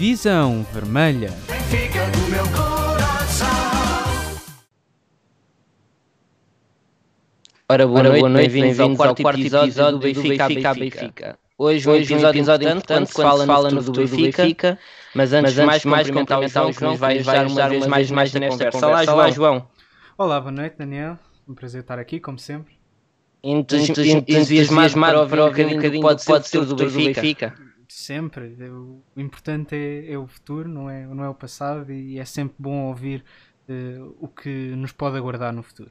Visão Vermelha. Benfica do meu coração. Ora, boa, Ora, noite, boa noite bem-vindos ao quarto, quarto episódio, do Benfica, Benfica, Benfica. Benfica. Hoje, Hoje um episódio, episódio importante, quando, quando se fala no futuro do Benfica, Benfica mas antes de mais, mais cumprimentar o João, que nos vai ajudar uma vez mais, mais nesta conversa. conversa. Olá, João. Olá, boa noite, Daniel. Um prazer estar aqui, como sempre. Entusiasmado para ouvir um bocadinho pode, pode ser do Benfica. Sempre. O importante é, é, o futuro, não é, não é o passado, e é sempre bom ouvir uh, o que nos pode aguardar no futuro.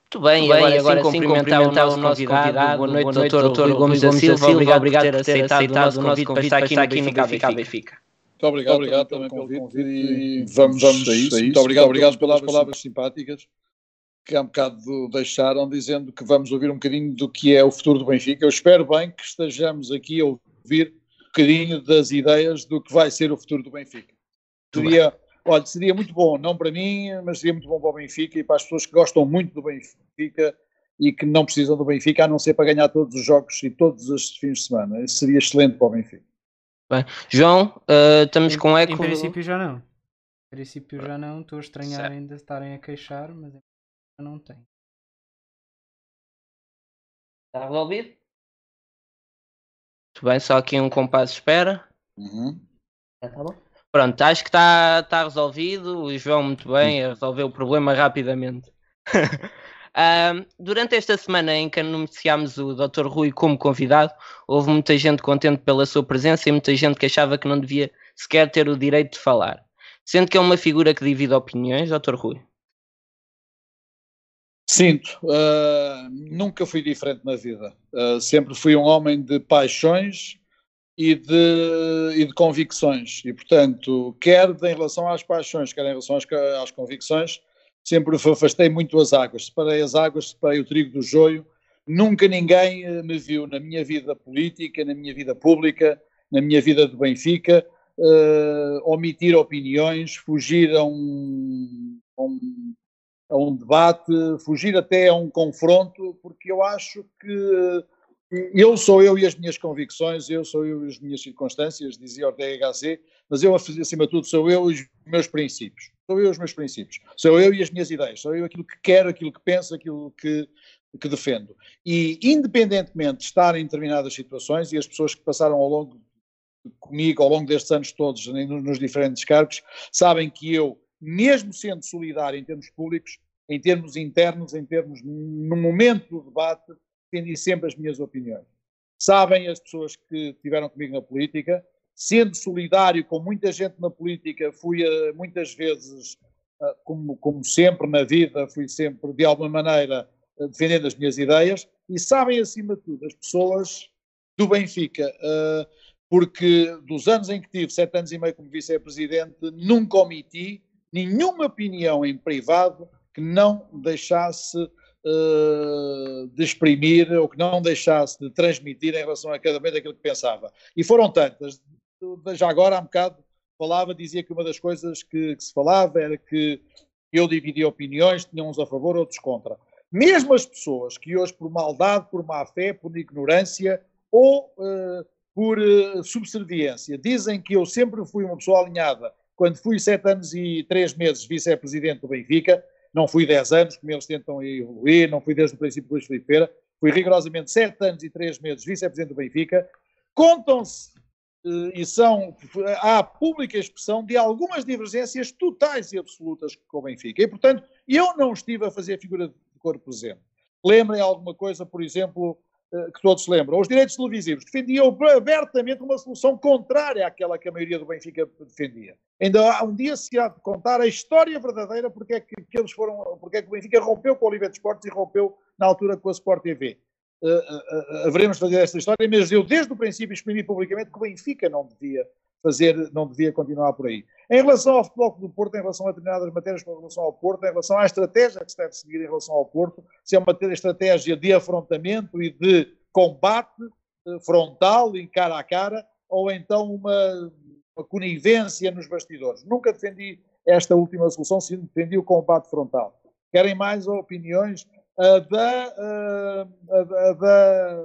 Muito bem, Muito bem agora, sim, cumprimentar, cumprimentar o nosso convidado. convidado. Boa noite, doutor, doutor Rui Gomes da Silva. Obrigado, obrigado por ter aceitado, aceitado o nosso convite para estar aqui no Benfica Benfica. Muito obrigado, obrigado também pelo convite e vamos, vamos a isso. Muito obrigado, obrigado pelas palavras simpáticas que há um bocado deixaram, dizendo que vamos ouvir um bocadinho do que é o futuro do Benfica. Eu espero bem que estejamos aqui a ouvir um bocadinho das ideias do que vai ser o futuro do Benfica. Seria, olha, seria muito bom, não para mim, mas seria muito bom para o Benfica e para as pessoas que gostam muito do Benfica e que não precisam do Benfica, a não ser para ganhar todos os jogos e todos os fins de semana. Isso seria excelente para o Benfica. Bem, João, uh, estamos com eco. Em princípio já não. Em princípio já não. Estou a estranhar certo. ainda estarem a queixar, mas não tem. Está resolvido? Muito bem, só aqui um compasso de espera. Uhum. Já está bom? Pronto, acho que está tá resolvido. O João, muito bem, resolveu o problema rapidamente. Uh, durante esta semana em que anunciámos o Dr. Rui como convidado, houve muita gente contente pela sua presença e muita gente que achava que não devia sequer ter o direito de falar. Sendo que é uma figura que divide opiniões, Dr. Rui. Sinto, uh, nunca fui diferente na vida. Uh, sempre fui um homem de paixões e de, e de convicções. E, portanto, quer em relação às paixões, quer em relação às, às convicções, sempre afastei muito as águas. Separei as águas, separei o trigo do joio. Nunca ninguém eh, me viu na minha vida política, na minha vida pública, na minha vida de Benfica, uh, omitir opiniões, fugir a um, a um a um debate, fugir até a um confronto, porque eu acho que eu sou eu e as minhas convicções, eu sou eu e as minhas circunstâncias, dizia Ortega HC, mas eu, acima de tudo, sou eu e os meus princípios. Sou eu e os meus princípios. Sou eu e as minhas ideias. Sou eu aquilo que quero, aquilo que penso, aquilo que, que defendo. E, independentemente de estar em determinadas situações, e as pessoas que passaram ao longo comigo, ao longo destes anos todos, nos diferentes cargos, sabem que eu mesmo sendo solidário em termos públicos, em termos internos, em termos, no momento do debate, defendi sempre as minhas opiniões. Sabem as pessoas que estiveram comigo na política, sendo solidário com muita gente na política, fui uh, muitas vezes, uh, como, como sempre na vida, fui sempre, de alguma maneira, uh, defendendo as minhas ideias, e sabem, acima de tudo, as pessoas do Benfica, porque dos anos em que tive, sete anos e meio como vice-presidente, nunca omiti nenhuma opinião em privado que não deixasse uh, de exprimir ou que não deixasse de transmitir em relação a cada vez aquilo que pensava. E foram tantas. Já agora, há um bocado, falava, dizia que uma das coisas que, que se falava era que eu dividia opiniões, tinha uns a favor, outros contra. Mesmo as pessoas que hoje, por maldade, por má fé, por ignorância ou uh, por uh, subserviência, dizem que eu sempre fui uma pessoa alinhada quando fui sete anos e três meses vice-presidente do Benfica, não fui dez anos, como eles tentam evoluir, não fui desde o princípio do Luís Filipe Feira, fui rigorosamente sete anos e três meses vice-presidente do Benfica, contam-se eh, e são, há pública expressão de algumas divergências totais e absolutas com o Benfica. E, portanto, eu não estive a fazer figura de corpo presente. Lembrem alguma coisa, por exemplo, que todos se lembram, os direitos televisivos, defendiam abertamente uma solução contrária àquela que a maioria do Benfica defendia. Ainda há um dia se há de contar a história verdadeira porque é que, que eles foram, porque é que o Benfica rompeu com o Oliveira de Esportes e rompeu na altura com a Sport TV. Uh, uh, uh, haveremos de fazer esta história, mas eu desde o princípio exprimi publicamente que o Benfica não devia fazer, não devia continuar por aí. Em relação ao futebol do Porto, em relação a determinadas matérias com relação ao Porto, em relação à estratégia que se deve seguir em relação ao Porto, se é uma estratégia de afrontamento e de combate eh, frontal e cara a cara, ou então uma, uma conivência nos bastidores. Nunca defendi esta última solução, sim, defendi o combate frontal. Querem mais opiniões? Da, a da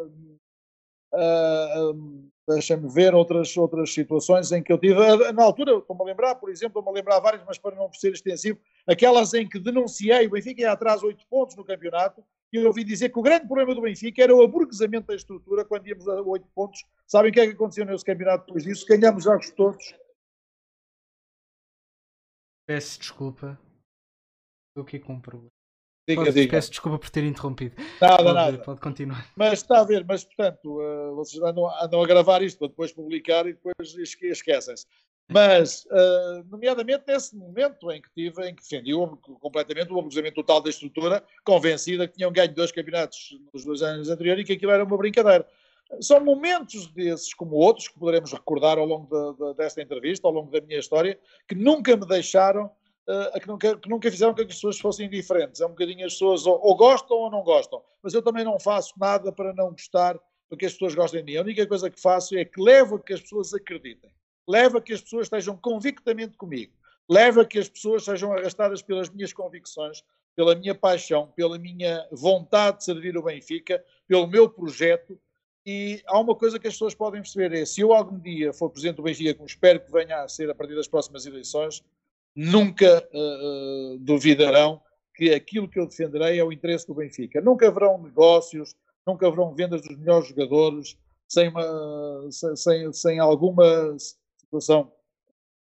deixa-me ver outras, outras situações em que eu tive. Na altura, estou-me a lembrar, por exemplo, estou-me a lembrar várias, mas para não ser extensivo, aquelas em que denunciei o Benfica ia atrás 8 pontos no campeonato e eu ouvi dizer que o grande problema do Benfica era o aburguesamento da estrutura quando íamos a 8 pontos. Sabem o que é que aconteceu nesse campeonato depois disso? Ganhamos jogos todos. Peço desculpa. Estou aqui com um problema. Diga, Pode- diga. Peço desculpa por ter interrompido. Nada, Pode, nada. pode continuar. Mas está a ver, mas portanto, eh, vocês andam, andam a gravar isto para depois publicar e depois esque- esquecem-se. Mas, eh, nomeadamente nesse momento em que tive, em que defendi completamente o abusamento total da estrutura, convencida que tinham ganho dois campeonatos nos dois anos anteriores e que aquilo era uma brincadeira. São momentos desses, como outros, que poderemos recordar ao longo da- da- desta entrevista, ao longo da minha história, que nunca me deixaram, eh, que, nunca, que nunca fizeram que as pessoas fossem indiferentes. É um bocadinho as pessoas ou, ou gostam ou não gostam. Mas eu também não faço nada para não gostar, para que as pessoas gostem de mim. A única coisa que faço é que levo a que as pessoas acreditem. Levo a que as pessoas estejam convictamente comigo. Levo a que as pessoas sejam arrastadas pelas minhas convicções, pela minha paixão, pela minha vontade de servir o Benfica, pelo meu projeto. E há uma coisa que as pessoas podem perceber: é se eu algum dia for presidente do Benfica, como espero que venha a ser a partir das próximas eleições, nunca eh, duvidarão que aquilo que eu defenderei é o interesse do Benfica. Nunca haverão negócios, nunca haverão vendas dos melhores jogadores sem, uma, sem, sem, alguma situação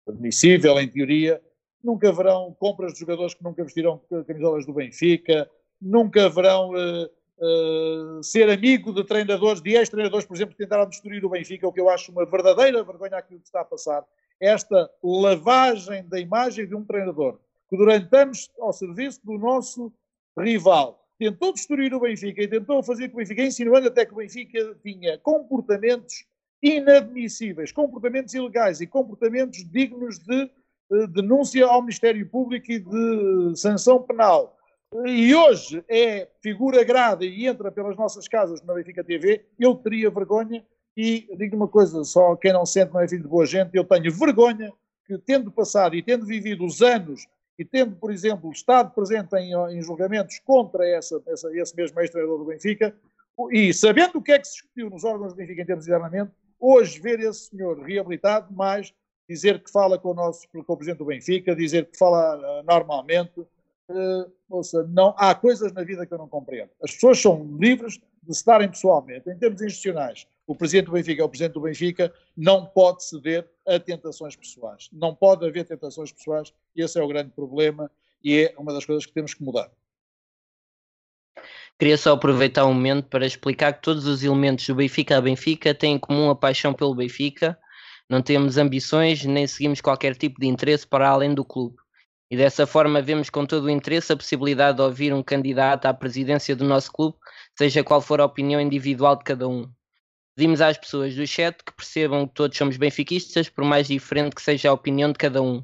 admissível, em teoria. Nunca haverão compras de jogadores que nunca vestirão camisolas do Benfica. Nunca haverão eh, eh, ser amigo de treinadores, de ex-treinadores, por exemplo, que tentaram destruir o Benfica, o que eu acho uma verdadeira vergonha aquilo que está a passar. Esta lavagem da imagem de um treinador que durante anos ao serviço do nosso rival tentou destruir o Benfica e tentou fazer com o Benfica, insinuando até que o Benfica tinha comportamentos inadmissíveis, comportamentos ilegais e comportamentos dignos de eh, denúncia ao Ministério Público e de sanção penal. E hoje é figura grada e entra pelas nossas casas na Benfica TV, eu teria vergonha e digo uma coisa, só quem não sente não é filho de boa gente, eu tenho vergonha que tendo passado e tendo vivido os anos e tendo, por exemplo, estado presente em, em julgamentos contra essa, essa, esse mesmo ex-treinador do Benfica, e sabendo o que é que se discutiu nos órgãos do Benfica em termos de internamento, hoje ver esse senhor reabilitado, mais dizer que fala com o nosso com o presidente do Benfica, dizer que fala uh, normalmente, uh, ouça, não, há coisas na vida que eu não compreendo. As pessoas são livres de se darem pessoalmente. Em termos institucionais, o presidente do Benfica é o presidente do Benfica, não pode ceder a tentações pessoais. Não pode haver tentações pessoais e esse é o grande problema e é uma das coisas que temos que mudar. Queria só aproveitar um momento para explicar que todos os elementos do Benfica a Benfica têm em comum a paixão pelo Benfica, não temos ambições nem seguimos qualquer tipo de interesse para além do clube. E dessa forma vemos com todo o interesse a possibilidade de ouvir um candidato à presidência do nosso clube, seja qual for a opinião individual de cada um. Pedimos às pessoas do chat que percebam que todos somos benfiquistas, por mais diferente que seja a opinião de cada um.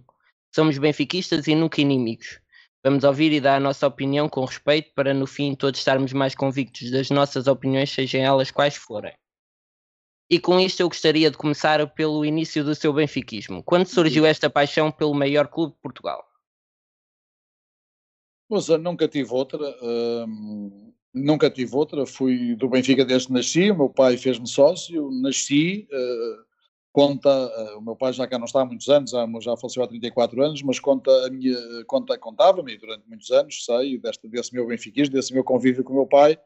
Somos benfiquistas e nunca inimigos. Vamos ouvir e dar a nossa opinião com respeito para no fim todos estarmos mais convictos das nossas opiniões, sejam elas quais forem. E com isto eu gostaria de começar pelo início do seu benfiquismo. Quando surgiu esta paixão pelo maior clube de Portugal? Mas eu nunca tive outra, hum, nunca tive outra. Fui do Benfica desde que nasci, o meu pai fez-me sócio, nasci, uh, conta, uh, o meu pai já cá não está há muitos anos, já, já faleceu há 34 anos, mas conta a minha, conta, contava-me durante muitos anos, sei, deste, desse meu benfiquismo, desse meu convívio com o meu pai.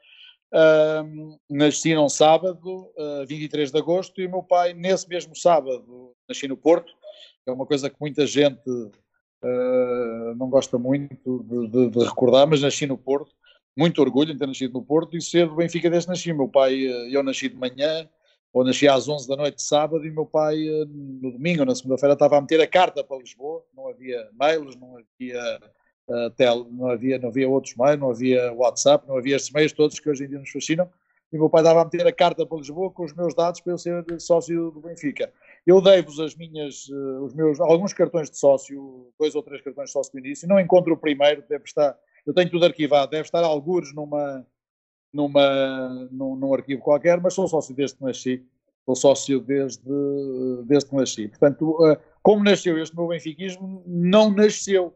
Uh, nasci num sábado, uh, 23 de agosto, e o meu pai, nesse mesmo sábado, nasci no Porto, é uma coisa que muita gente uh, não gosta muito de, de, de, recordar, mas nasci no Porto, muito orgulho em ter nascido no Porto e ser do Benfica desde nasci. Meu pai, eu nasci de manhã, ou nasci às 11 da noite de sábado, e meu pai, no domingo na segunda-feira, estava a meter a carta para Lisboa, não havia mails, não havia Uh, tel, não havia, não havia outros meios, não havia WhatsApp, não havia esses meios todos que hoje em dia nos fascinam. E meu pai dava a meter a carta para Lisboa com os meus dados para eu ser sócio do Benfica. Eu dei-vos as minhas, os meus, alguns cartões de sócio, dois ou três cartões de sócio do início. Não encontro o primeiro, deve estar, eu tenho tudo arquivado, deve estar algures numa, numa, num, num arquivo qualquer, mas sou sócio desde que nasci. Sou sócio desde, desde que nasci. Portanto, uh, como nasceu este meu benfiquismo, não nasceu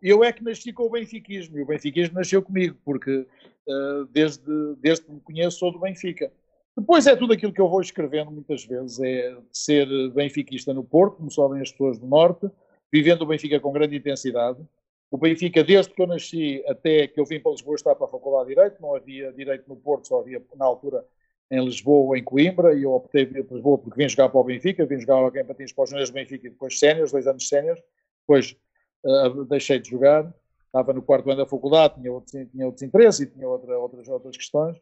eu é que nasci com o benfiquismo e o benfiquismo nasceu comigo, porque uh, desde, desde que me conheço sou do Benfica. Depois é tudo aquilo que eu vou escrevendo muitas vezes, é ser benfiquista no Porto, como sabem as pessoas do Norte, vivendo o Benfica com grande intensidade. O Benfica, desde que eu nasci até que eu vim para Lisboa, estava para a Faculdade de Direito, não havia Direito no Porto, só havia na altura em Lisboa ou em Coimbra, e eu optei para Lisboa porque vim jogar para o Benfica, vim jogar alguém para Patins para os do Benfica e depois séniores, dois anos séniores, depois uh, deixei de jogar, estava no quarto ano da faculdade, tinha outros, tinha outros interesses e tinha outra, outras, outras questões.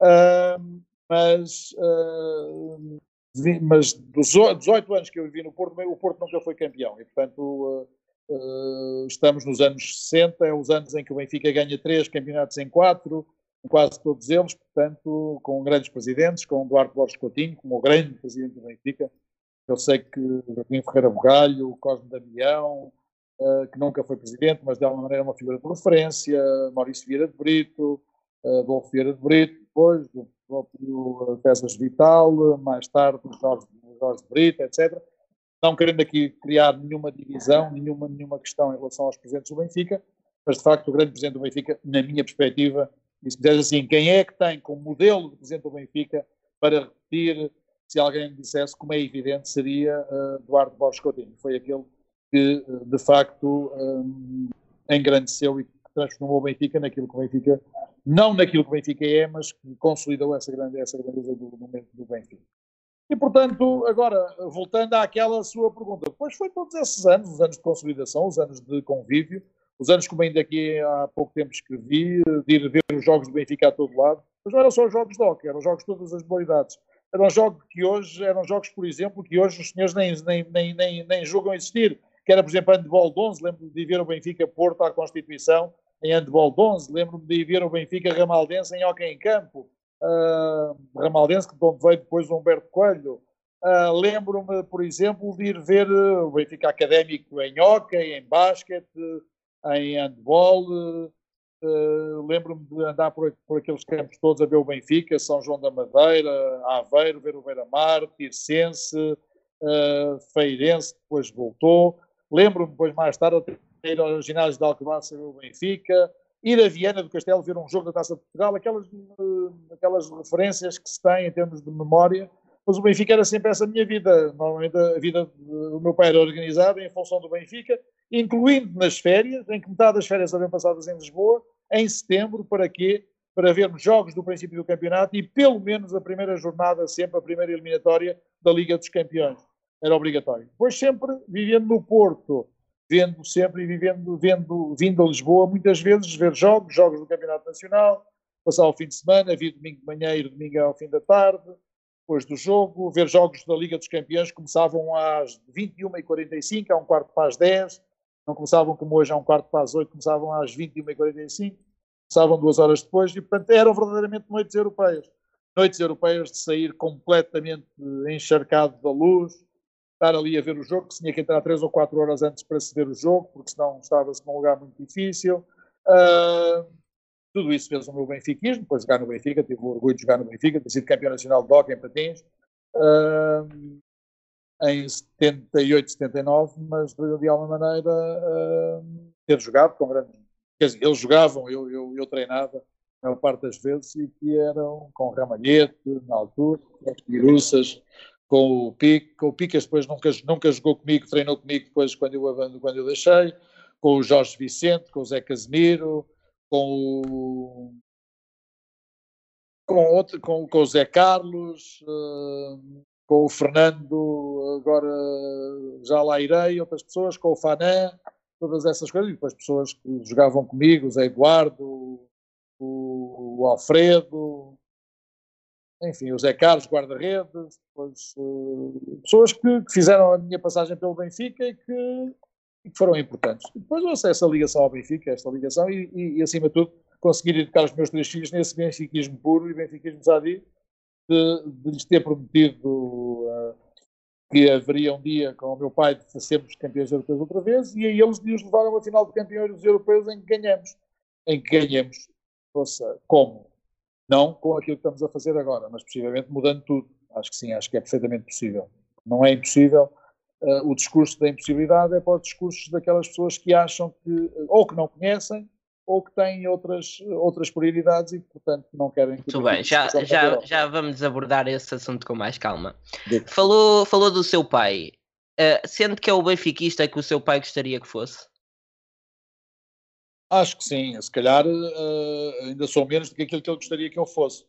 Uh, mas, uh, mas dos 18 anos que eu vivi no Porto, o Porto nunca foi campeão. E, portanto, uh, estamos nos anos 60, é os anos em que o Benfica ganha três campeonatos em quatro, quase todos eles, portanto, com grandes presidentes, com Duarte Borges Coutinho, como o grande presidente do Benfica. Eu sei que Joaquim Ferreira Bugalho, Cosme Damião, uh, que nunca foi presidente, mas de alguma maneira é uma figura de referência, Maurício Vieira de Brito, uh, Adolfo Vieira de Brito, depois do próprio Pesas Vital, mais tarde Jorge, Jorge Brito, etc. Não querendo aqui criar nenhuma divisão, nenhuma, nenhuma questão em relação aos presidentes do Benfica, mas de facto o grande presidente do Benfica, na minha perspectiva, e se me assim, quem é que tem como modelo de presidente do Benfica para repetir, se alguém me dissesse, como é evidente, seria uh, Eduardo Borges Coutinho. Foi aquele que, uh, de facto, um, engrandeceu e transformou o Benfica naquilo que o Benfica não naquilo que o Benfica é, mas que consolidou essa, grande, essa grandeza do momento do Benfica. E, portanto, agora, voltando àquela sua pergunta, depois foi todos esses anos, os anos de consolidação, os anos de convívio, os anos como ainda aqui há pouco tempo escrevi, de ir ver os jogos do Benfica a todo lado, mas não eram só os jogos de hockey, eram jogos de todas as modalidades. Eram jogos que hoje, eram jogos, por exemplo, que hoje os senhores nem, nem, nem, nem, nem julgam existir, que era, por exemplo, handball de 11, lembro de ver o Benfica Porto à Constituição, em handball de 11, lembro-me de ver o Benfica Ramaldense em hockey em campo, uh, Ramaldense, de onde veio depois o Humberto Coelho. Uh, lembro-me, por exemplo, de ir ver o Benfica Académico em hockey, em basquete, em handball. Uh, lembro-me de andar por, por, aqueles campos todos a ver o Benfica, São João da Madeira, Aveiro, ver o Beira-Mar, Tircense, uh, Feirense, depois voltou. Lembro-me depois mais tarde ir ao ginásio de Alcobaça ver o Benfica, ir a Viana do Castelo ver um jogo da Taça de Portugal, aquelas, eh, aquelas referências que se têm em termos de memória, mas o Benfica era sempre essa minha vida. Normalmente a vida do meu pai era organizada em função do Benfica, incluindo nas férias, em que metade das férias eram passadas em Lisboa, em setembro, para quê? Para vermos jogos do princípio do campeonato e pelo menos a primeira jornada, sempre a primeira eliminatória da Liga dos Campeões. Era obrigatório. Depois sempre vivendo no Porto, vendo sempre e vivendo, vendo, vindo a Lisboa, muitas vezes ver jogos, jogos do Campeonato Nacional, passar o fim de semana, vir domingo de manhã e domingo ao fim da tarde, depois do jogo, ver jogos da Liga dos Campeões começavam às 21h45, a um quarto para as 10, não começavam como hoje a um quarto para as 8, começavam às 21h45, começavam duas horas depois, e portanto eram verdadeiramente noites europeias. Noites europeias de sair completamente encharcado da luz, estar ali a ver o jogo, que se tinha que entrar 3 ou 4 horas antes para se ver o jogo, porque senão estava-se num lugar muito difícil. Uh, tudo isso fez o meu benfiquismo, depois jogar no Benfica, tive o orgulho de jogar no Benfica, ter sido campeão nacional de hockey em patins, uh, em 78, 79, mas de, de alguma maneira uh, ter jogado com grandes... Quer dizer, eles jogavam, eu, eu, eu treinava a maior parte das vezes e que eram com Ramalhete, na altura, com Piruças, com o Pique, com o Picas depois nunca, nunca jogou comigo, treinou comigo depois quando eu, quando eu deixei, com o Jorge Vicente, com o Zé Casemiro, com o com, outro, com, com o Zé Carlos, uh, com o Fernando, agora já lá irei, outras pessoas, com o Fanã, todas essas coisas, e depois pessoas que jogavam comigo, o Zé Eduardo, o, o Alfredo, enfim, o Zé Carlos, guarda-redes, uh, pessoas que, que, fizeram a minha passagem pelo Benfica e que, e que foram importantes. Depois eu essa ligação ao Benfica, esta ligação, e, e, e, acima de tudo conseguir educar os meus três filhos nesse benfiquismo puro e benfiquismo sadio, de, de lhes ter prometido uh, que haveria um dia com o meu pai de sermos campeões europeus outra vez, e aí eles nos levaram a final de campeões europeus em que ganhamos. Em que ganhamos. Ouça, como? Não com aquilo que estamos a fazer agora, mas possivelmente mudando tudo. Acho que sim, acho que é perfeitamente possível. Não é impossível. Uh, o discurso da impossibilidade é para os discursos daquelas pessoas que acham que, ou que não conhecem, ou que têm outras, outras prioridades e, portanto, não querem... que Muito bem, já, já, já vamos abordar esse assunto com mais calma. Falou, falou do seu pai. Uh, sendo que é o benfiquista que o seu pai gostaria que fosse? Acho que sim, se calhar eh, ainda sou menos do que aquilo que ele gostaria que eu fosse.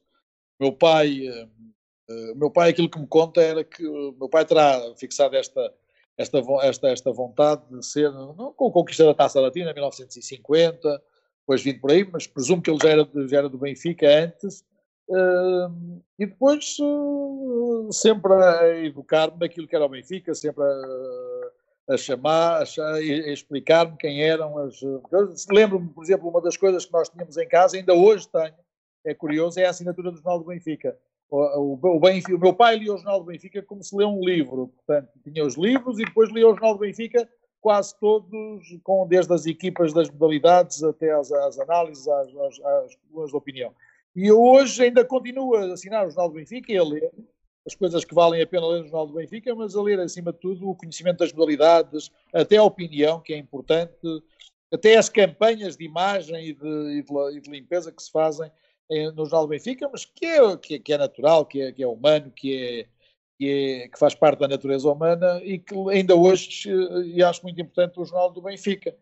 Meu pai, eh, meu pai aquilo que me conta era que meu pai terá fixado esta, esta, esta, esta vontade de ser, não com a conquista da Taça Latina em 1950, depois vindo por aí, mas presumo que ele já era, já era do Benfica antes, eh, e depois eh, sempre a educar-me naquilo que era o Benfica, sempre a, a chamar, a, a explicar-me quem eram as. Lembro-me, por exemplo, uma das coisas que nós tínhamos em casa, ainda hoje tenho, é curioso, é a assinatura do Jornal do Benfica. O, o, o Benfica- o meu pai lia o Jornal do Benfica como se lê um livro, portanto, tinha os livros e depois lia o Jornal do Benfica quase todos, com, desde as equipas das modalidades até às, às análises, às, às, às de opinião. E eu hoje ainda continuo a assinar o Jornal do Benfica e a ler as coisas que valem a pena ler no Jornal do Benfica, mas a ler, acima de tudo, o conhecimento das modalidades, até a opinião, que é importante, até as campanhas de imagem e de, e de- e de limpeza que se fazem em- no Jornal do Benfica, mas que é, que é, que é natural, que é, que é humano, que é, que, é, que faz parte da natureza humana e que ainda hoje, eh, e acho muito importante, o Jornal do Benfica.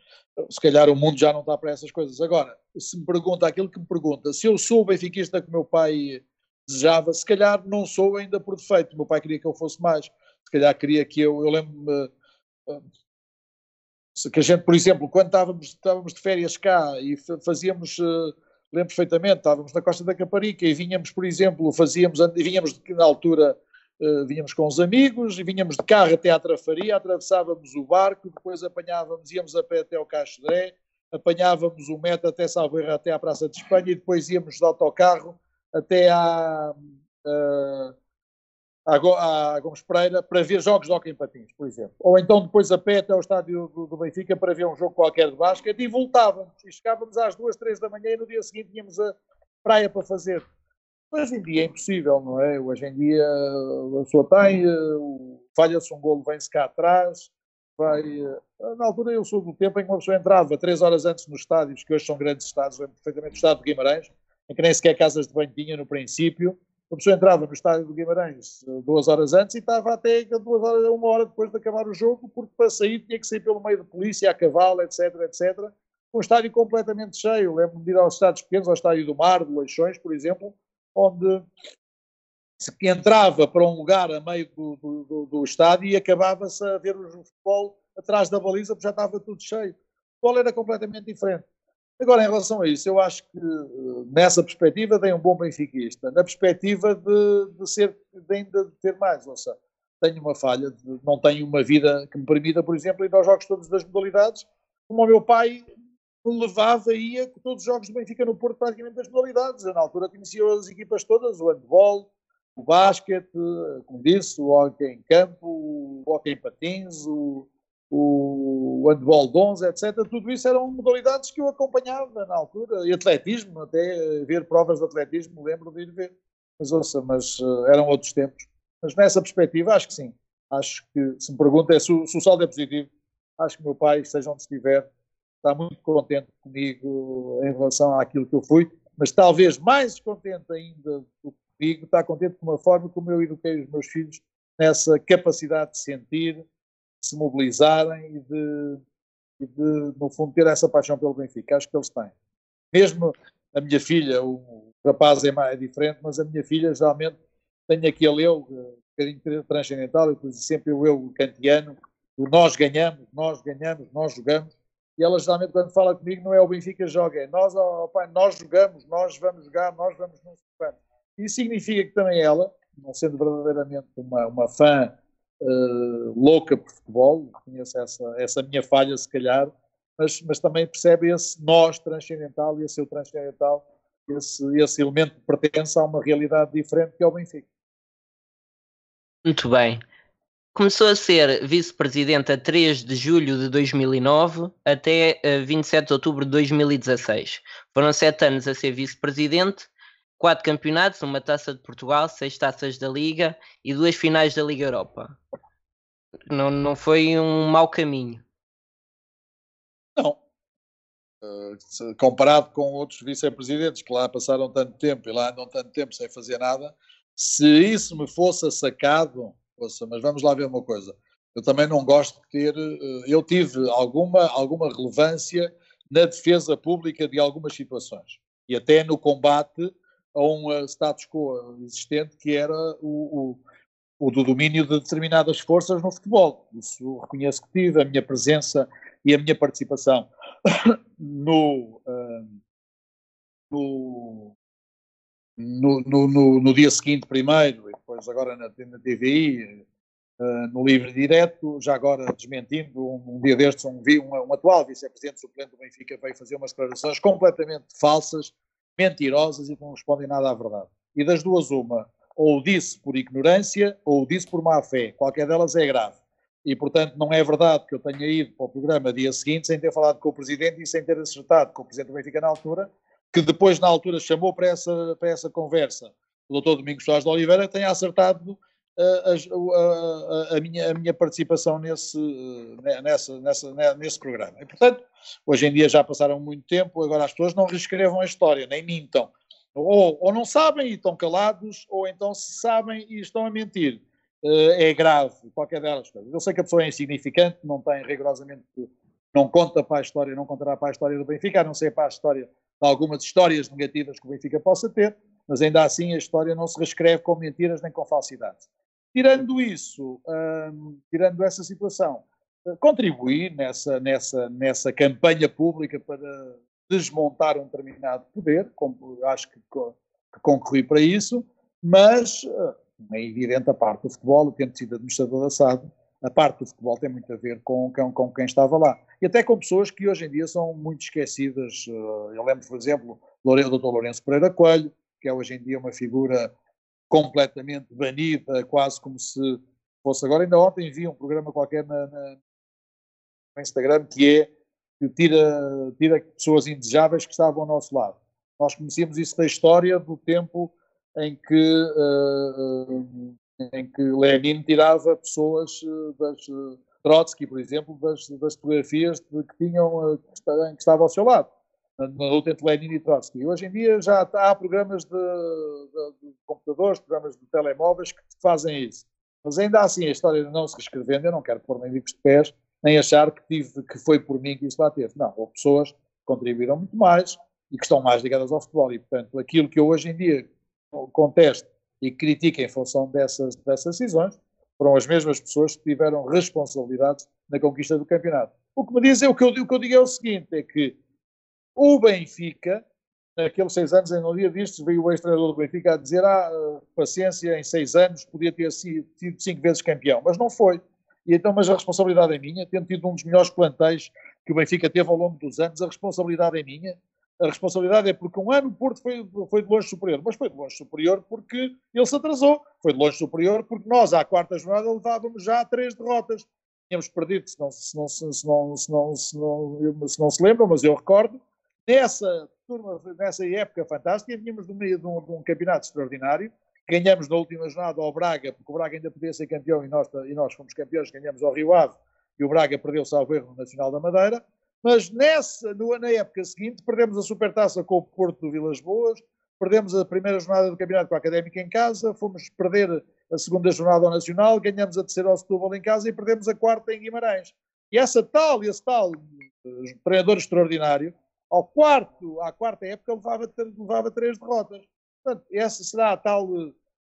Se calhar o mundo já não está para essas coisas. Agora, se me pergunta aquilo que me pergunta, se eu sou benfiquista que meu pai desejava, se calhar não sou ainda por defeito. Meu pai queria que eu fosse mais. Se calhar queria que eu. Eu lembro-me. eh, Que a gente, por exemplo, quando estávamos, estávamos de férias cá e fa- fazíamos. eh, Lembro perfeitamente, estávamos na Costa da Caparica e vinhamos, por exemplo, fazíamos, vinhamos de- na altura, eh, vinhamos com os amigos e vinhamos de carro até à Trafaria, atravessávamos o barco, depois apanhávamos, íamos a pé até ao Caxodré, apanhávamos o metro até Salveira, até à Praça de Espanha e depois íamos de autocarro até à, eh, à, Go- à Gomes Pereira para ver jogos de hóquei em patins, por exemplo. Ou então depois a pé até ao estádio do, do Benfica para ver um jogo qualquer de basquete e voltávamos. E chegávamos às duas, três da manhã e no dia seguinte tínhamos a praia para fazer. Hoje em dia é impossível, não é? Hoje em dia a pessoa tem, falha-se um golo, vem-se cá atrás, vai... Na altura eu sou do tempo em que uma pessoa entrava três horas antes nos estádios, que hoje são grandes estádios, lembro perfeitamente o estádio de Guimarães, em que nem sequer casas de banho tinha no princípio, a pessoa entrava no estádio do Guimarães eh, duas horas antes e estava até duas horas, uma hora depois de acabar o jogo, porque para sair tinha que sair pelo meio de polícia, a cavalo, etc, etc, o estádio completamente cheio. Lembro-me de ir aos estádios pequenos, ao estádio do Mar, de Leixões, por exemplo, onde se entrava para um lugar a meio do, do, do, do estádio e acabava-se a ver o futebol atrás da baliza, porque já estava tudo cheio. O futebol era completamente diferente. Agora, em relação a isso, eu acho que eh, nessa perspectiva dei um bom benfiquista. Na perspectiva de, de ser, de ainda ter mais, ou seja, tenho uma falha, de- não tenho uma vida que me permita, por exemplo, ir aos jogos todos das modalidades, como o meu pai me levava e ia com todos os jogos do Benfica no Porto, praticamente das modalidades. Eu, na altura, conhecia as equipas todas, o handball, o basquete, como disse, o hockey em campo, o hockey em patins, o, o handball de 11, etc. Tudo isso eram modalidades que eu acompanhava na altura, e atletismo, até ver provas de atletismo, lembro de ir ver. Mas, ouça, mas eh, eram outros tempos. Mas nessa perspectiva, acho que sim. Acho que, se me pergunta é se, o- se o saldo é positivo, acho que o meu pai, seja onde estiver, está muito contente comigo em relação àquilo que eu fui, mas talvez mais contente ainda do que comigo, está contente com a forma como eu eduquei os meus filhos nessa capacidade de sentir, se mobilizarem e de, e de, no fundo, ter essa paixão pelo Benfica. Acho que eles têm. Mesmo a minha filha, o rapaz é mais diferente, mas a minha filha geralmente tem aquele eu, eh, um bocadinho transcendental, digo sempre o eu kantiano, o nós ganhamos, nós ganhamos, nós jogamos, e ela geralmente quando fala comigo não é o Benfica joga, é nós, oh, pai, nós jogamos, nós vamos jogar, nós vamos quanto. Isso significa que também ela, não sendo verdadeiramente uma, uma fã uh, louca por futebol, conheço essa, essa minha falha se calhar, mas, mas também percebe esse nós transcendental e esse eu transcendental, esse, esse elemento que pertence a uma realidade diferente que é o Benfica. Muito bem. Começou a ser vice-presidente a 3 de julho de 2009 até uh, 27 de outubro de 2016. Foram sete anos a ser vice-presidente, quatro campeonatos, uma taça de Portugal, seis taças da Liga e duas finais da Liga Europa. Não, não foi um mau caminho. Não. Uh, comparado com outros vice-presidentes que lá passaram tanto tempo e lá andam tanto tempo sem fazer nada, se isso me fosse sacado, mas vamos lá ver uma coisa. Eu também não gosto de ter. Uh, eu tive alguma, alguma relevância na defesa pública de algumas situações e até no combate a um uh, status quo existente que era o, o, o, do domínio de determinadas forças no futebol. Isso reconheço que tive, a minha presença e a minha participação no, uh, no, no, no, no, dia seguinte primeiro e depois agora na, na TVI uh, no livre direto, já agora desmentindo um, um dia destes um, um, um atual vice-presidente suplente do Benfica veio fazer umas declarações completamente falsas, mentirosas e que não respondem nada à verdade. E das duas uma, ou disse por ignorância ou disse por má fé, qualquer delas é grave e, portanto, não é verdade que eu tenha ido para o programa dia seguinte sem ter falado com o Presidente e sem ter acertado com o Presidente do Benfica na altura, que depois, na altura, chamou para essa, para essa conversa o Dr. Domingos Soares de Oliveira, tenha acertado a, a, a, minha, a minha participação nesse, uh, nessa, nessa, nesse programa. E, portanto, hoje em dia já passaram muito tempo, agora as pessoas não reescrevam a história, nem mintam. Ou, ou não sabem e estão calados, ou então se sabem e estão a mentir. Eh, é grave, qualquer delas. Eu sei que a pessoa é insignificante, não tem rigorosamente, não conta para a história, não contará para a história do Benfica, a não ser para a história de algumas histórias negativas que o Benfica possa ter, mas ainda assim a história não se reescreve com mentiras nem com falsidades. Tirando isso, hum, tirando essa situação, eh, contribuí nessa, nessa, nessa campanha pública para desmontar um determinado poder, como acho que, que concorri para isso, mas eh, é evidente a parte do futebol, tendo sido administrador da SAD, a parte do futebol tem muito a ver com, com, com, quem estava lá. E até com pessoas que hoje em dia são muito esquecidas. Eh, eu lembro, por exemplo, do Dr. Lourenço Pereira Coelho, que é hoje em dia uma figura completamente banida, quase como se fosse agora. Ainda ontem vi um programa qualquer na, na, no Instagram que é que tira, tira pessoas indesejáveis que estavam ao nosso lado. Nós conhecemos isso da história do tempo em que, uh, em que Lenin tirava pessoas eh, das Trotsky, por exemplo, das, das fotografias que tinham que estava ao seu lado na luta entre Lenin e Trotsky. Hoje em dia já há programas de, de, de, computadores, programas de telemóveis que fazem isso. Mas ainda assim a história não se reescrevendo, eu não quero pôr nem bicos de pés, nem achar que, tive, que foi por mim que isso lá teve. Não, houve pessoas que contribuíram muito mais e que estão mais ligadas ao futebol. E, portanto, aquilo que eu hoje em dia conteste e critique em função dessas, dessas decisões, foram as mesmas pessoas que tiveram responsabilidades na conquista do campeonato. O que me diz é o que eu, o que eu digo é o seguinte: é que o Benfica, naqueles seis anos, em um dia destes, veio o ex-treinador do Benfica a dizer: ah, paciência, em seis anos podia ter sido, cinco vezes campeão, mas não foi. E então, mas a responsabilidade é minha, tendo tido um dos melhores plantéis que o Benfica teve ao longo dos anos, a responsabilidade é minha a responsabilidade é porque um ano o Porto foi, foi de longe superior, mas foi de longe superior porque ele se atrasou. Foi de longe superior porque nós, à quarta jornada, levávamos já três derrotas. Tínhamos perdido, não se, não, não, não, não, se não se lembram, mas eu recordo, nessa, nessa época fantástica, vínhamos no meio de um, de um campeonato extraordinário, ganhamos na última jornada ao Braga, porque o Braga ainda podia ser campeão e nós, e nós fomos campeões, ganhamos ao Rio Ave, e o Braga perdeu salvo erro no Nacional da Madeira, mas nessa, no, na época seguinte, perdemos a supertaça com o Porto do Vilas Boas, perdemos a primeira jornada do campeonato com a Académica em casa, fomos perder a segunda jornada ao Nacional, ganhamos a terceira ao Setúbal em casa e perdemos a quarta em Guimarães. E essa tal, esse tal uh, treinador extraordinário, ao quarto, à quarta época, levava, levava três derrotas. Portanto, essa será a tal,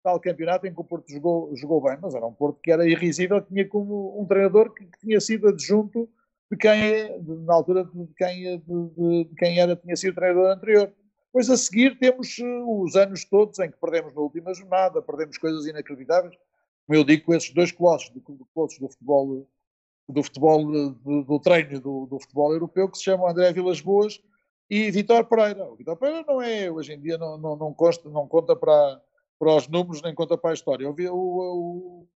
tal campeonato em que o Porto jogou, jogou bem, mas era um Porto que era irrisível, que tinha como um treinador que, que tinha sido adjunto de quem, de, na altura, de quem, de, de, quem era, tinha sido treinador anterior. Depois a seguir temos uh, os anos todos em que perdemos na última jornada, perdemos coisas inacreditáveis, como eu digo, com esses dois colossos, do, colossos do futebol, do futebol, do, do treino do, do, futebol europeu, que se chamam André Vilas Boas e Vitor Pereira. O Vitor Pereira não é, hoje em dia, não, não, não, consta, não conta para, para os números, nem conta para a história. O, o,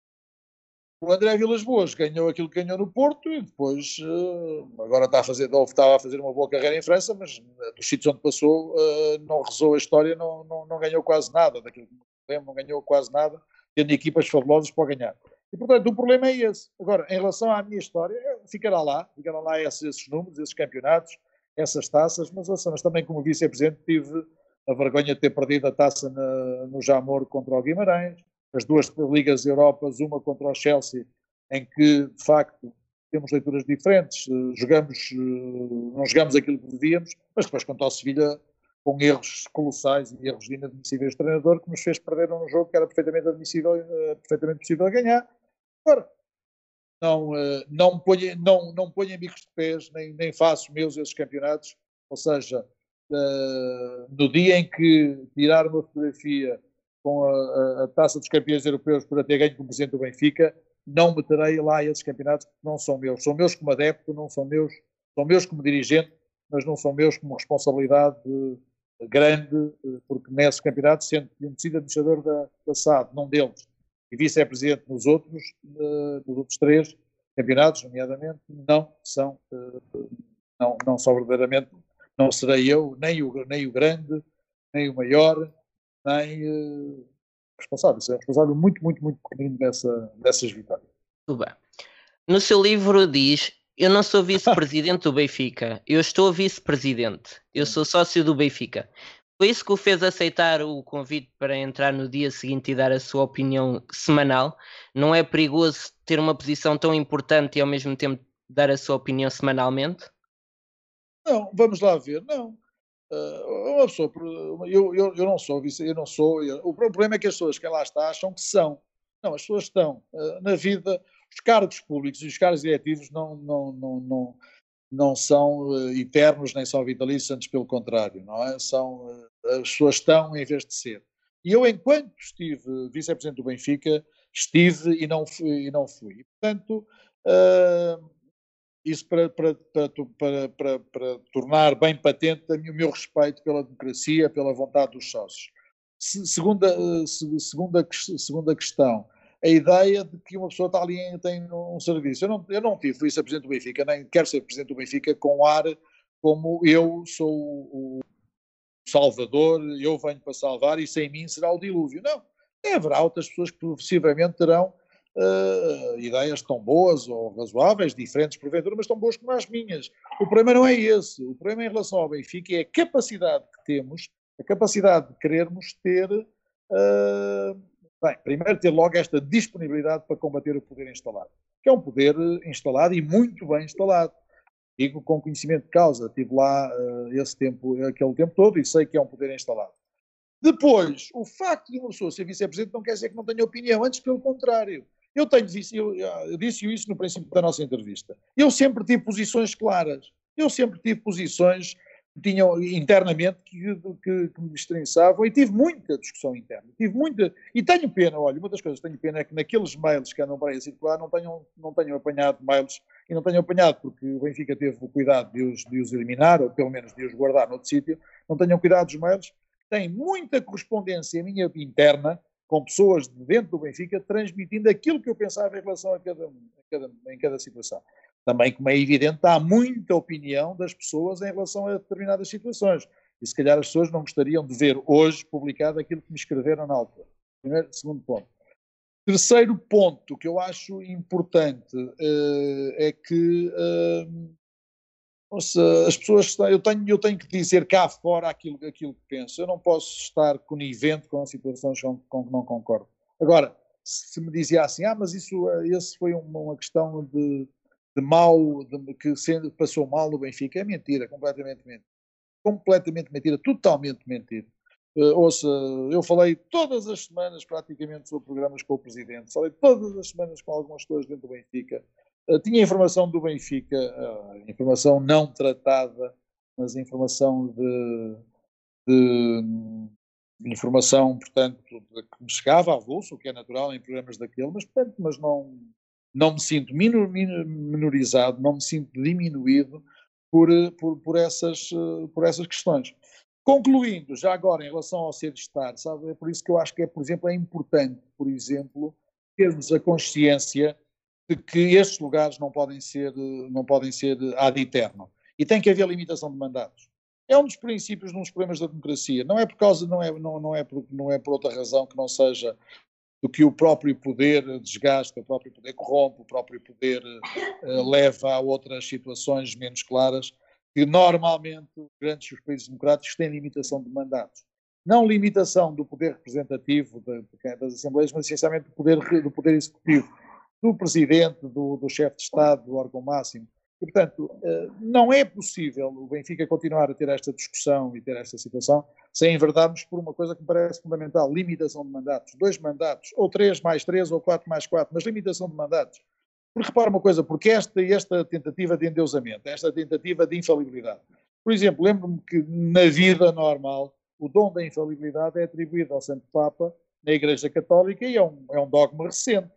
o André Vilas Boas ganhou aquilo que ganhou no Porto e depois uh, agora está a fazer, ou estava a fazer uma boa carreira em França, mas uh, dos sítios onde passou uh, não rezou a história, não, não, não, ganhou quase nada daquilo que lembro, não ganhou quase nada, tendo equipas fabulosas para ganhar. E portanto o problema é esse. Agora, em relação à minha história, ficará lá, ficará lá esses, esses números, esses campeonatos, essas taças, mas, mas também como vice-presidente tive a vergonha de ter perdido a taça na, no Jamor contra o Guimarães, as duas Ligas Europas, uma contra o Chelsea, em que, de facto, temos leituras diferentes, eh, jogamos, eh, não jogamos aquilo que devíamos, mas depois quanto ao Sevilha, com erros colossais e erros inadmissíveis do treinador, que nos fez perder um jogo que era perfeitamente admissível, eh, perfeitamente possível ganhar. Agora, não, não, ponho, não, não ponho em bicos de pés, nem, nem faço meus esses campeonatos, ou seja, no dia em que tirar uma fotografia com a, a, taça dos campeões europeus por ter ganho como presidente do Benfica, não meterei lá esses campeonatos que não são meus. São meus como adepto, não são meus, são meus como dirigente, mas não são meus como responsabilidade grande, porque nesses campeonatos, sendo sido administrador da, da SAD, num deles, e vice-presidente nos outros, uh, nos outros três campeonatos, nomeadamente, não são, uh, não, não são verdadeiramente, não serei eu, nem o, nem o grande, nem o maior, nem uh, responsável. é responsável muito, muito, muito pequenino dessa, dessas vitórias. Tudo bem. No seu livro diz: Eu não sou vice-presidente do Benfica, eu estou vice-presidente, eu sou sócio do Benfica. Foi isso que o fez aceitar o convite para entrar no dia seguinte e dar a sua opinião semanal? Não é perigoso ter uma posição tão importante e ao mesmo tempo dar a sua opinião semanalmente? Não, vamos lá ver. Não, Uh, uma pessoa, eu, eu, eu não sou, eu não sou. Eu, o problema é que as pessoas que lá estão acham que são. Não, as pessoas estão uh, na vida, os cargos públicos e os cargos diretivos não, não, não, não, não são uh, eternos nem são vitalícios, antes pelo contrário, não é? São, as pessoas estão em vez de ser. E eu, enquanto estive vice-presidente do Benfica, estive e não fui. E não fui. Portanto, isso para, para, para, para, tornar bem patente o meu respeito pela democracia, pela vontade dos sócios. Segunda, eh, segunda, segunda questão, a ideia de que uma pessoa está ali e tem um serviço. Eu não, eu não tive, fui ser presidente do Benfica, nem quero ser presidente do Benfica com ar como eu sou o salvador, eu venho para salvar e sem mim será o dilúvio. Não, haverá outras pessoas que possivelmente terão uh, ideias tão boas ou razoáveis, diferentes porventura, mas tão boas como as minhas. O problema não é esse. O problema em relação ao Benfica é a capacidade que temos, a capacidade de querermos ter. Uh, bem, primeiro, ter logo esta disponibilidade para combater o poder instalado, que é um poder instalado e muito bem instalado. Digo com conhecimento de causa, estive lá uh, esse tempo, aquele tempo todo e sei que é um poder instalado. Depois, o facto de uma pessoa ser vice-presidente não quer dizer que não tenha opinião, antes pelo contrário. Eu tenho eu, eu disse isso no princípio da nossa entrevista. Eu sempre tive posições claras. Eu sempre tive posições tinham internamente que, que, que me destrinçavam e tive muita discussão interna. Tive muita. E tenho pena, olha, uma das coisas que tenho pena é que naqueles mails que andam para aí a circular não tenham, não tenham apanhado mails e não tenham apanhado porque o Benfica teve o cuidado de os, de os eliminar, ou pelo menos de os guardar noutro sítio, não tenham cuidado dos mails. Tem muita correspondência minha interna com pessoas de dentro do Benfica transmitindo aquilo que eu pensava em relação a cada, a cada, em cada situação. Também, como é evidente, há muita opinião das pessoas em relação a determinadas situações. E se calhar as pessoas não gostariam de ver hoje publicado aquilo que me escreveram na altura. Primeiro, segundo ponto. Terceiro ponto que eu acho importante uh, é que uh, as pessoas eu tenho eu tenho que dizer cá fora aquilo aquilo que penso eu não posso estar conivente com situações com, com que não concordo agora se me dizia assim ah mas isso esse foi uma, uma questão de, de mal de, que sendo, passou mal no Benfica. É mentira completamente mentira completamente mentira totalmente mentira. Uh, ouça eu falei todas as semanas praticamente sobre programas com o presidente. Falei todas as semanas com algumas pessoas dentro do Benfica. Eh, tinha informação do Benfica, uh, informação não tratada, mas informação de, de, informação, portanto, que me chegava a avulso, o que é natural em programas daquele, mas, portanto, mas não, não me sinto minor, minorizado, não me sinto diminuído por, por, por, essas, por essas questões. Concluindo, já agora em relação ao ser estar, sabe, é por isso que eu acho que é, por exemplo, é importante, por exemplo, termos a consciência de que estes lugares não podem ser, não podem ser ad eterno. E tem que haver limitação de mandatos. É um dos princípios, um dos problemas da democracia. Não é por causa, não é, não, não, é por, não é por outra razão que não seja do que o próprio poder desgasta, o próprio poder corrompe, o próprio poder uh, leva a outras situações menos claras. que normalmente os grandes países democráticos têm limitação de mandatos. Não limitação do poder representativo das Assembleias, mas essencialmente do poder, do poder executivo, do presidente, do, do chefe de Estado, do órgão máximo. Portanto, eh, não é possível o Benfica continuar a ter esta discussão e ter esta situação sem enverdarmos por uma coisa que me parece fundamental: limitação de mandatos. Dois mandatos, ou três mais três, ou quatro mais quatro, mas limitação de mandatos. Porque repara uma coisa, porque esta, esta tentativa de endeusamento, esta tentativa de infalibilidade. Por exemplo, lembro-me que na vida normal o dom da infalibilidade é atribuído ao Santo Papa na Igreja Católica e é um, é um dogma recente.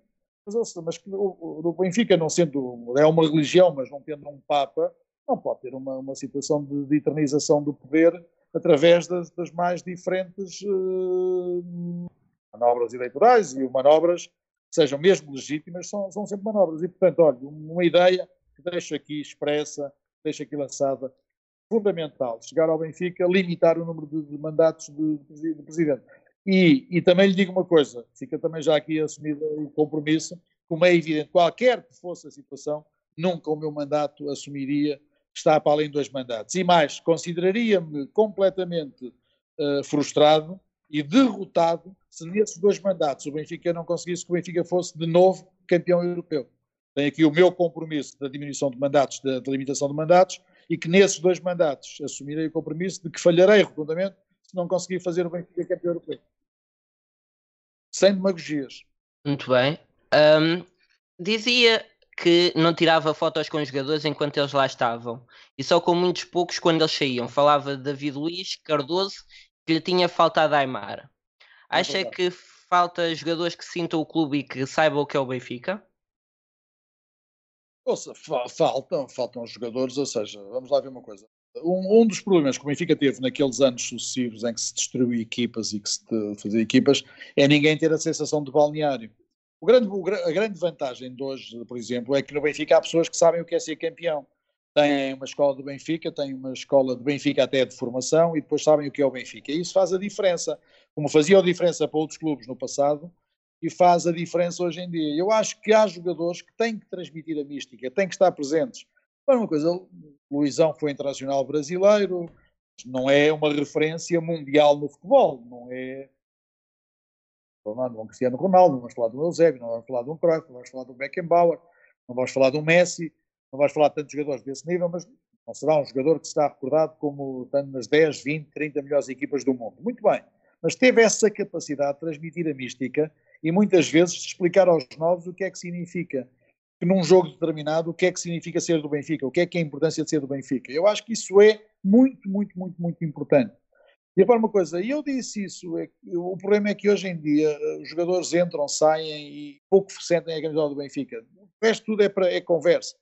Mas, o, o Benfica, não sendo, é uma religião, mas não tendo um Papa, não pode ter uma, uma situação de, de eternização do poder através das, das mais diferentes uh, manobras eleitorais e manobras que sejam mesmo legítimas, são, são sempre manobras. E, portanto, olha, uma ideia que deixo aqui expressa, deixo aqui lançada, fundamental, chegar ao Benfica, limitar o número de, de mandatos de, de presidente. E, e, também lhe digo uma coisa, fica também já aqui assumido o compromisso, como é evidente, qualquer que fosse a situação, nunca o meu mandato assumiria estar para além dois mandatos. E mais, consideraria-me completamente uh, frustrado e derrotado se nesses dois mandatos o Benfica não conseguisse que o Benfica fosse de novo campeão europeu. Tenho aqui o meu compromisso da diminuição de mandatos, da, da limitação de mandatos, e que nesses dois mandatos assumirei o compromisso de que falharei rotundamente se não conseguir fazer o Benfica campeão europeu sem demagogias. Muito bem. Um, dizia que não tirava fotos com os jogadores enquanto eles lá estavam e só com muitos poucos quando eles saíam. Falava de David Luiz, Cardoso, que lhe tinha faltado a Aymar. Acha é que falta jogadores que sintam o clube e que saibam o que é o Benfica? Ouça, faltam, faltam jogadores, ou seja, vamos lá ver uma coisa. Um, um, dos problemas que o Benfica teve naqueles anos sucessivos em que se destruiu equipas e que se fazia equipas é ninguém ter a sensação de balneário. O grande, a grande vantagem de hoje, por exemplo, é que no Benfica há pessoas que sabem o que é ser campeão. Têm uma escola do Benfica, têm uma escola de Benfica até de formação e depois sabem o que é o Benfica. E isso faz a diferença, como fazia a diferença para outros clubes no passado e faz a diferença hoje em dia. Eu acho que há jogadores que têm que transmitir a mística, têm que estar presentes para uma coisa, Luizão foi internacional brasileiro, não é uma referência mundial no futebol, não é. Não é um Cristiano Ronaldo, não vamos falar do Eusébio, não vamos falar de um Cruyff, não vamos falar do Beckenbauer, não vamos falar do Messi, não vamos falar de tantos jogadores desse nível, mas não será um jogador que está recordado como estando nas 10, 20, 30 melhores equipas do mundo. Muito bem, mas teve essa capacidade de transmitir a mística e muitas vezes de explicar aos novos o que é que significa que num jogo determinado o que é que significa ser do Benfica, o que é que é a importância de ser do Benfica. Eu acho que isso é muito, muito, muito, muito importante. E agora uma coisa, eu disse isso, é que, o problema é que hoje em dia eh, os jogadores entram, saem e pouco sentem a camisola do Benfica. O resto tudo é, para, é conversa.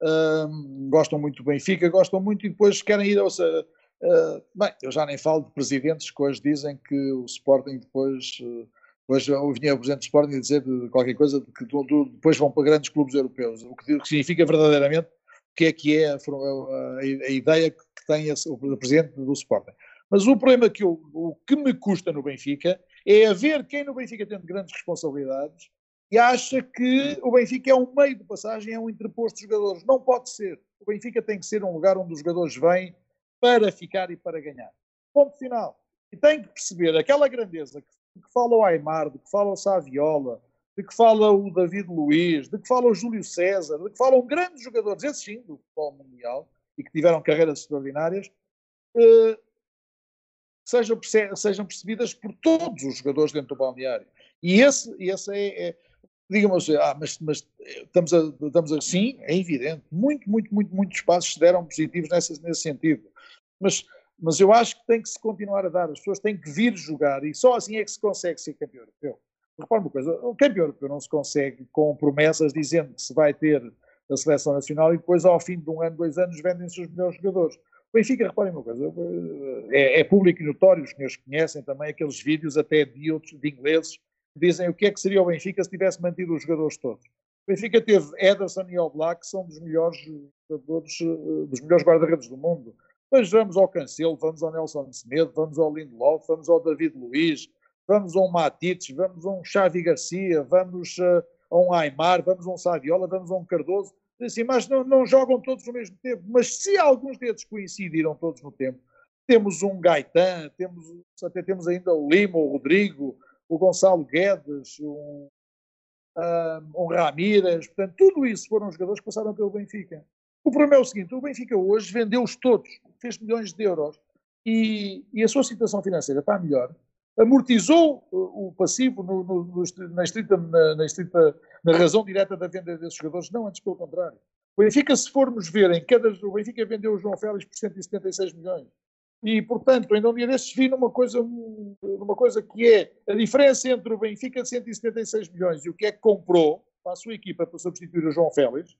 Um, gostam muito do Benfica, gostam muito e depois querem ir, seja, uh, bem, eu já nem falo de presidentes que hoje dizem que o Sporting depois... Uh, Eu vinha o Presidente do Sporting dizer qualquer coisa de que depois vão para grandes clubes europeus, o que, significa verdadeiramente o que é que é a, a, a ideia que tem esse, o Presidente do Sporting. Mas o problema que eu, o que me custa no Benfica é haver quem no Benfica tem grandes responsabilidades e acha que o Benfica é um meio de passagem, é um interposto de jogadores. Não pode ser. O Benfica tem que ser um lugar onde os jogadores vêm para ficar e para ganhar. Ponto final. E tem que perceber aquela grandeza que de que fala o Aymar, de que fala o Saviola, de que fala o David Luiz, de que fala o Júlio César, de que falam grandes jogadores, esses sim, do futebol mundial, e que tiveram carreiras extraordinárias, eh, sejam, sejam percebidas por todos os jogadores dentro do balneário. E esse, esse é, é digam-me assim, ah, mas, mas, estamos, a, estamos a, sim, é evidente, muito, muito, muito, muitos passos se deram positivos nesse, nesse sentido. Mas mas eu acho que tem que se continuar a dar, as pessoas têm que vir jogar e só assim é que se consegue ser campeão europeu. Repare uma coisa, o campeão europeu não se consegue com promessas dizendo que se vai ter a seleção nacional e depois ao fim de um ano, dois anos vendem-se os melhores jogadores. O Benfica, reparem uma coisa, é, é, público e notório, os senhores conhecem também aqueles vídeos até de outros, de ingleses, que dizem o que é que seria o Benfica se tivesse mantido os jogadores todos. O Benfica teve Ederson e Oblak, que são dos melhores jogadores, eh, dos melhores guarda-redes do mundo. Mas vamos ao Cancelo, vamos ao Nelson Semedo, vamos ao Lindelof, vamos ao David Luiz, vamos a um Matites, vamos a um Xavi Garcia, vamos uh, a um Aymar, vamos a um Saviola, vamos a um Cardoso, assim, mas não, não jogam todos no mesmo tempo. Mas se alguns deles coincidiram todos no tempo, temos um Gaetan, temos, até temos ainda o Lima, o Rodrigo, o Gonçalo Guedes, um, um, um Ramírez, portanto, tudo isso foram jogadores que passaram pelo Benfica. O problema é o seguinte: o Benfica hoje vendeu-os todos, fez milhões de euros e, e, a sua situação financeira está melhor. Amortizou o passivo no, no, no, na, estrita, na, na, estrita, na razão direta da venda desses jogadores, não, antes pelo contrário. O Benfica, se formos ver, em cada, o Benfica vendeu o João Félix por 176 milhões. E, portanto, ainda um dia destes vi numa coisa, numa coisa que é a diferença entre o Benfica de 176 milhões e o que é que comprou para a sua equipa para substituir o João Félix.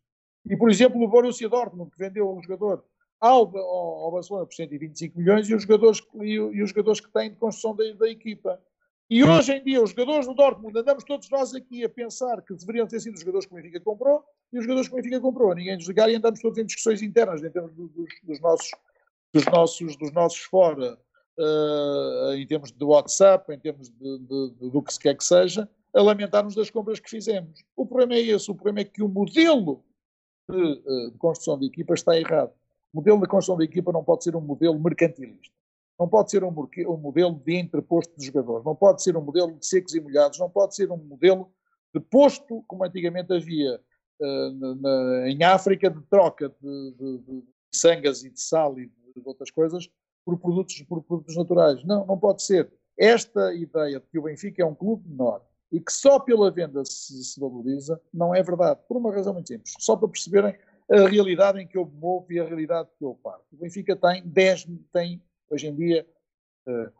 E, por exemplo, o Borussia Dortmund, que vendeu um jogador ao, ao, Barcelona por 125 milhões e os jogadores, e, e os jogadores que têm de construção da, da, equipa. E hoje em dia, os jogadores do Dortmund, andamos todos nós aqui a pensar que deveriam ter sido os jogadores que o Benfica comprou e os jogadores que o Benfica comprou. Ninguém nos ligar e andamos todos em discussões internas em termos dos, dos nossos dos nossos, dos nossos fora, uh, em termos de WhatsApp, em termos de, de, de, do que se quer que seja, a lamentarmos das compras que fizemos. O problema é esse, o problema é que o modelo de, uh, de construção de equipa está errado. O modelo de construção de equipa não pode ser um modelo mercantilista. Não pode ser um, um modelo de entreposto de jogadores, não pode ser um modelo de secos e molhados, não pode ser um modelo de posto, como antigamente havia uh, na, em África, de troca de, de, de sangas e de sal e de de outras coisas, por produtos, por produtos naturais. Não, não pode ser. Esta ideia de que o Benfica é um clube menor e que só pela venda se, se valoriza, não é verdade. Por uma razão muito simples. Só para perceberem a realidade em que eu me movo e a realidade que eu parto. O Benfica tem 10, tem hoje em dia uh,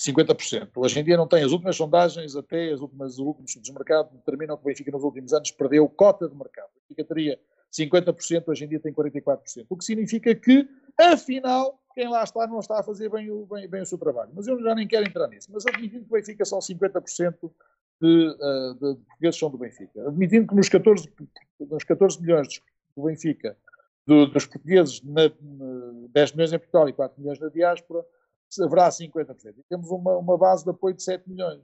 50%. Hoje em dia não tem as últimas sondagens, até as últimas, os últimos estudos de mercado determinam que o Benfica nos últimos anos perdeu cota de mercado. O Benfica teria 50%, hoje em dia tem 44%. O que significa que Afinal, quem lá está não está a fazer bem o, bem, bem o seu trabalho. Mas eu já nem quero entrar nisso. Mas admitindo que o Benfica são 50% de, de, de portugueses são do Benfica. Admitindo que nos 14, nos 14 milhões do Benfica, do, dos portugueses, na, na, 10 milhões em Portugal e 4 milhões na diáspora, haverá 50%. E temos uma, uma base de apoio de 7 milhões.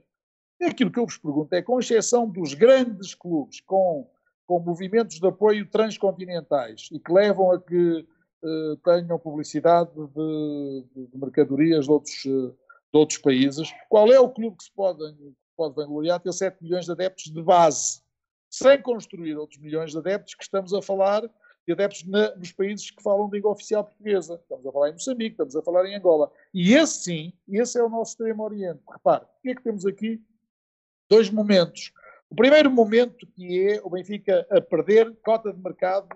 E aquilo que eu vos pergunto é, com exceção dos grandes clubes com, com movimentos de apoio transcontinentais e que levam a que eh, tenham publicidade de, de, mercadorias de outros, eh, de outros países. Qual é o clube que se pode, pode vangloriar ter 7 milhões de adeptos de base, sem construir outros milhões de adeptos que estamos a falar de adeptos na, nos países que falam língua oficial portuguesa. Estamos a falar em Moçambique, estamos a falar em Angola. E esse sim, esse é o nosso extremo oriente. Repare, o que é que temos aqui? Dois momentos. O primeiro momento que é o Benfica a perder cota de mercado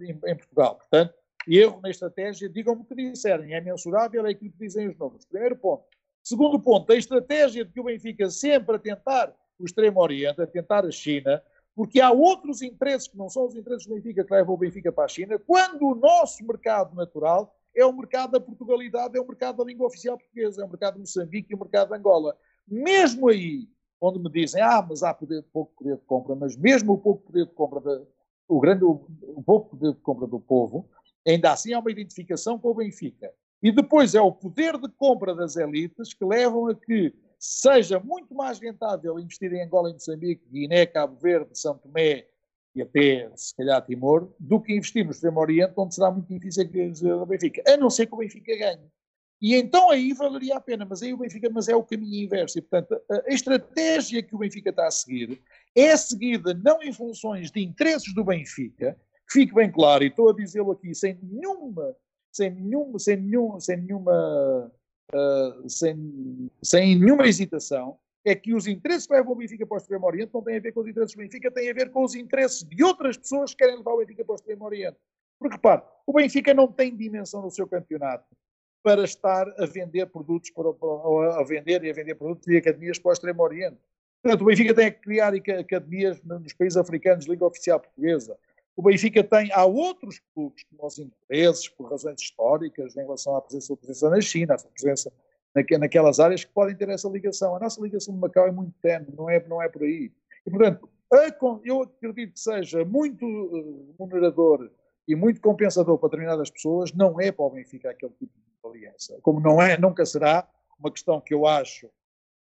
em, em Portugal. Portanto, erro na estratégia, digam-me o que disserem, é mensurável, é aquilo que dizem os números. Primeiro ponto. Segundo ponto, a estratégia de que o Benfica sempre a tentar o Extremo Oriente, a tentar a China, porque há outros interesses que não são os interesses do Benfica que levam o Benfica para a China, quando o nosso mercado natural é o mercado da Portugalidade, é o mercado da língua oficial portuguesa, é o mercado de Moçambique e o mercado de Angola. Mesmo aí, onde me dizem, ah, mas há poder, pouco poder de compra, mas mesmo o pouco poder de compra, de, o grande, o, pouco poder de compra do povo, ainda assim há uma identificação com o Benfica. E depois é o poder de compra das elites que levam a que seja muito mais rentável investir em Angola, em Moçambique, Guiné, Cabo Verde, São Tomé e até, se calhar, Timor, do que investir no Extremo Oriente, onde será muito difícil que o Benfica, a não ser que o Benfica ganhe. E então aí valeria a pena, mas aí o Benfica, mas é o caminho inverso. E, portanto, a, estratégia que o Benfica está a seguir é seguida não em funções de interesses do Benfica, que fique bem claro, e estou a dizê-lo aqui sem nenhuma, sem nenhuma, sem nenhuma, sem nenhuma, uh, sem, sem nenhuma hesitação, é que os interesses que levam o Benfica para o Extremo Oriente não têm a ver com os interesses do Benfica, têm a ver com os interesses de outras pessoas que querem levar o Benfica para o Extremo Oriente. Porque, repare, o Benfica não tem dimensão no seu campeonato para estar a vender produtos, para, para, a vender e a vender produtos e academias para o Extremo Oriente. Portanto, o Benfica tem que criar academias nos países africanos língua oficial portuguesa. O Benfica tem, há outros clubes que nós interesses, por razões históricas, em relação à presença, presença na China, a presença naquelas áreas que podem ter essa ligação. A nossa ligação de Macau é muito tenue, não é, não é por aí. E, portanto, eu acredito que seja muito eh, remunerador e muito compensador para determinadas pessoas, não é para o Benfica aquele tipo de aliança. Como não é, nunca será uma questão que eu acho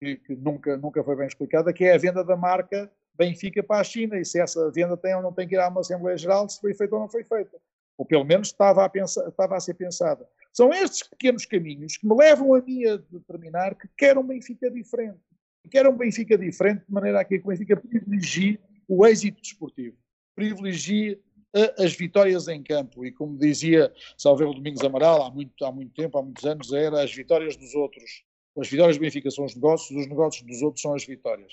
que, que nunca, nunca foi bem explicada, que é a venda da marca Benfica para a China e se essa venda tem ou não tem que ir a uma Assembleia Geral, se foi feita ou não foi feita. Ou pelo menos estava a, pensar, estava a ser pensada. São estes pequenos caminhos que me levam a mim a determinar que quero um Benfica diferente. E quero um Benfica diferente de maneira a que o Benfica privilegie o êxito desportivo, privilegie as vitórias em campo. E como dizia Salveiro Domingos Amaral há muito, há muito tempo, há muitos anos, era as vitórias dos outros. As vitórias do Benfica são os negócios, os negócios dos outros são as vitórias.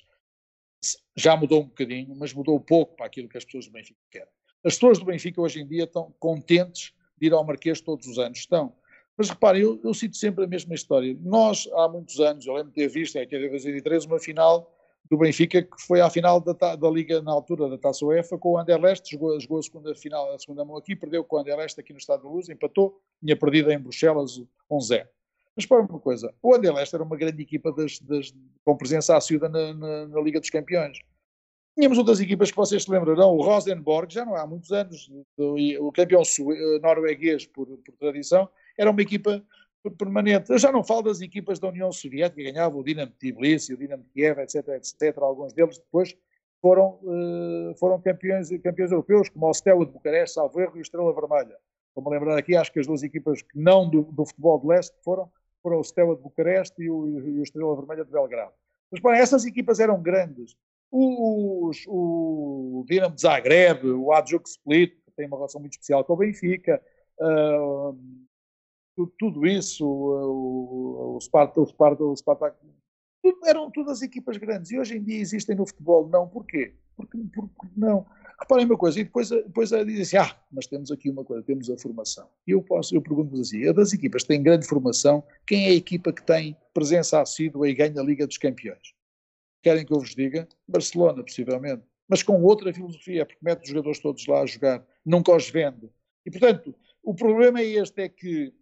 Já mudou um bocadinho, mas mudou pouco para aquilo que as pessoas do Benfica querem. As pessoas do Benfica hoje em dia estão contentes de ir ao Marquês todos os anos. Estão. Mas reparem, eu, eu cito sempre a mesma história. Nós, há muitos anos, eu lembro de ter visto em 82 uma final do Benfica, que foi à final da, da Liga na altura da Taça UEFA com o Anderlecht, jogou, jogou a segunda final, a segunda mão aqui, perdeu com o Anderlecht aqui no Estado da Luz, empatou, tinha perdido em Bruxelas 1-0. Mas para uma coisa, o Anderlecht era uma grande equipa das, das, com presença assídua na, na, na, Liga dos Campeões. Tínhamos outras equipas que vocês se lembrarão, o Rosenborg, já não há muitos anos, o campeão norueguês por, por tradição, era uma equipa permanente. Eu já não falo das equipas da União Soviética que ganhavam o Dinamo Tbilisi, o Dinamo Kiev, etc, etc. Alguns deles depois foram, uh, foram campeões, campeões europeus, como o Steaua de Bucareste, Salvo Erro e o Estrela Vermelha. Vou-me lembrar aqui, acho que as duas equipas que não do, do futebol de leste foram, foram o Steaua de Bucareste e o, e o Estrela Vermelha de Belgrado. Mas, bom, essas equipas eram grandes. Os, o Dinamo de Zagreb, o Adjuk Split, que tem uma relação muito especial com o Benfica, uh, tudo isso, o, o, Sparta, o, Sparta, o Spartak, eram todas equipas grandes e hoje em dia existem no futebol. Não, porquê? Porque, porque não. Reparem uma coisa, e depois, depois dizem assim: ah, mas temos aqui uma coisa, temos a formação. E eu, posso, eu pergunto-vos assim: é das equipas que têm grande formação, quem é a equipa que tem presença assídua e ganha a Liga dos Campeões? Querem que eu vos diga? Barcelona, possivelmente. Mas com outra filosofia, porque mete os jogadores todos lá a jogar, nunca os vende. E, portanto, o problema é este: é que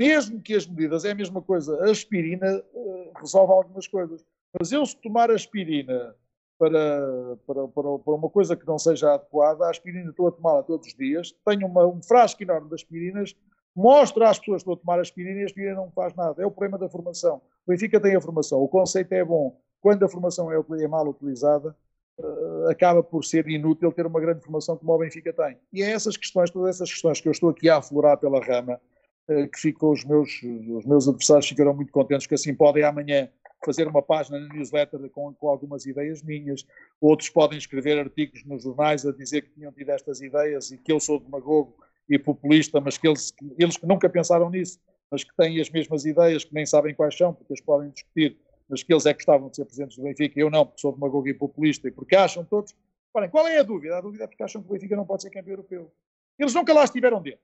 mesmo que as medidas é a mesma coisa, a aspirina uh, resolve algumas coisas. Mas eu, se tomar aspirina para, para, para, para, uma coisa que não seja adequada, a aspirina estou a tomá-la todos os dias, tenho uma, um frasco enorme de aspirinas, mostro às pessoas que estou a tomar aspirina e a aspirina não faz nada. É o problema da formação. O Benfica tem a formação, o conceito é bom. Quando a formação é, é mal utilizada, uh, acaba por ser inútil ter uma grande formação como o Benfica tem. E é essas questões, todas essas questões que eu estou aqui a aflorar pela rama, que ficou, os meus, os meus adversários ficaram muito contentes que assim podem amanhã fazer uma página na newsletter com, com, algumas ideias minhas, outros podem escrever artigos nos jornais a dizer que tinham tido estas ideias e que eu sou demagogo e populista, mas que eles, eles que nunca pensaram nisso, mas que têm as mesmas ideias, que nem sabem quais são, porque as podem discutir, mas que eles é que gostavam de ser presidentes do Benfica, eu não, porque sou demagogo e populista, e porque acham todos. Reparem, qual é a dúvida? A dúvida é porque acham que o Benfica não pode ser campeão europeu. Eles nunca lá estiveram dentro.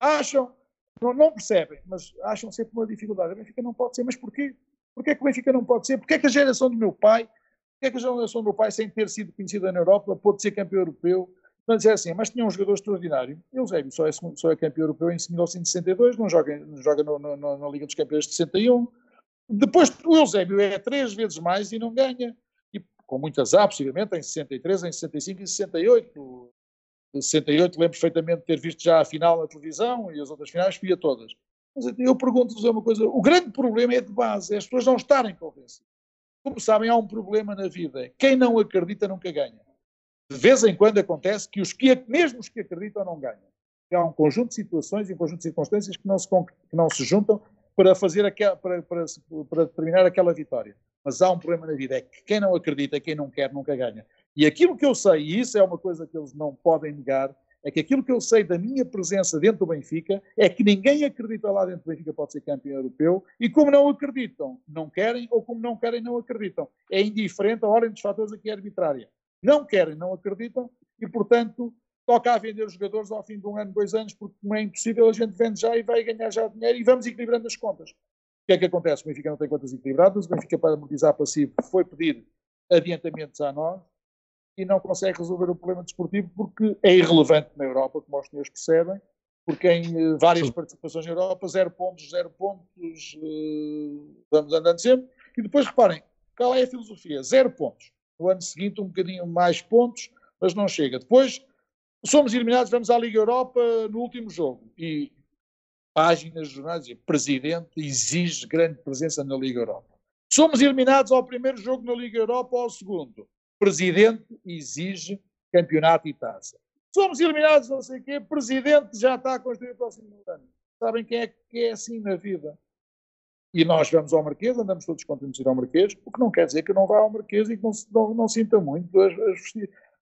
Acham não, não, percebem, mas acham sempre uma dificuldade. O Benfica não pode ser, mas porquê? Porquê que o Benfica não pode ser? Porquê que a geração do meu pai, porquê que a geração do meu pai, sem ter sido conhecida na Europa, pôde ser campeão europeu? Mas dizer assim, mas tinha um jogador extraordinário. Eusébio só é, só é campeão europeu em 1962, não joga, não joga no, no, na Liga dos Campeões de 61. Depois o Eusébio é três vezes mais e não ganha. E com muitas A, possivelmente, em 63, em 65 e 68 de 68, lembro perfeitamente de ter visto já a final na televisão e as outras finais, via todas. Mas eu pergunto-vos uma coisa: o grande problema é de base, é as pessoas não estarem convencidas. Como sabem, há um problema na vida: quem não acredita nunca ganha. De vez em quando acontece que os que, mesmo os que acreditam, não ganham. Há um conjunto de situações e um conjunto de circunstâncias que não se, que não se juntam para fazer aquela, para, para, para determinar aquela vitória. Mas há um problema na vida: é que quem não acredita, quem não quer, nunca ganha. E aquilo que eu sei, e isso é uma coisa que eles não podem negar, é que aquilo que eu sei da minha presença dentro do Benfica é que ninguém acredita lá dentro do Benfica pode ser campeão europeu e como não acreditam, não querem ou como não querem, não acreditam. É indiferente, a ordem dos fatores aqui é arbitrária. Não querem, não acreditam e, portanto, toca a vender os jogadores ao fim de um ano, dois anos, porque como é impossível, a gente vende já e vai ganhar já dinheiro e vamos equilibrando as contas. O que é que acontece? O Benfica não tem contas equilibradas, o Benfica para amortizar passivo foi pedir adiantamentos a nós, e não consegue resolver o problema desportivo porque é irrelevante na Europa, como os senhores percebem, porque em eh, várias participações na Europa, zero pontos, zero pontos, uh, vamos andando sempre. E depois reparem, qual é a filosofia? Zero pontos. No ano seguinte, um bocadinho mais pontos, mas não chega. Depois, somos eliminados, vamos à Liga Europa no último jogo. E páginas de jornais dizem, presidente exige grande presença na Liga Europa. Somos eliminados ao primeiro jogo na Liga Europa ou ao segundo Presidente exige campeonato e taça. Somos eliminados, não sei o quê, Presidente já está a construir o próximo ano. Sabem quem é que é assim na vida? E nós vamos ao Marquês, andamos todos contentes de ir ao Marquês, o que não quer dizer que eu não vá ao Marquês e que não, não, não sinta muito as, as,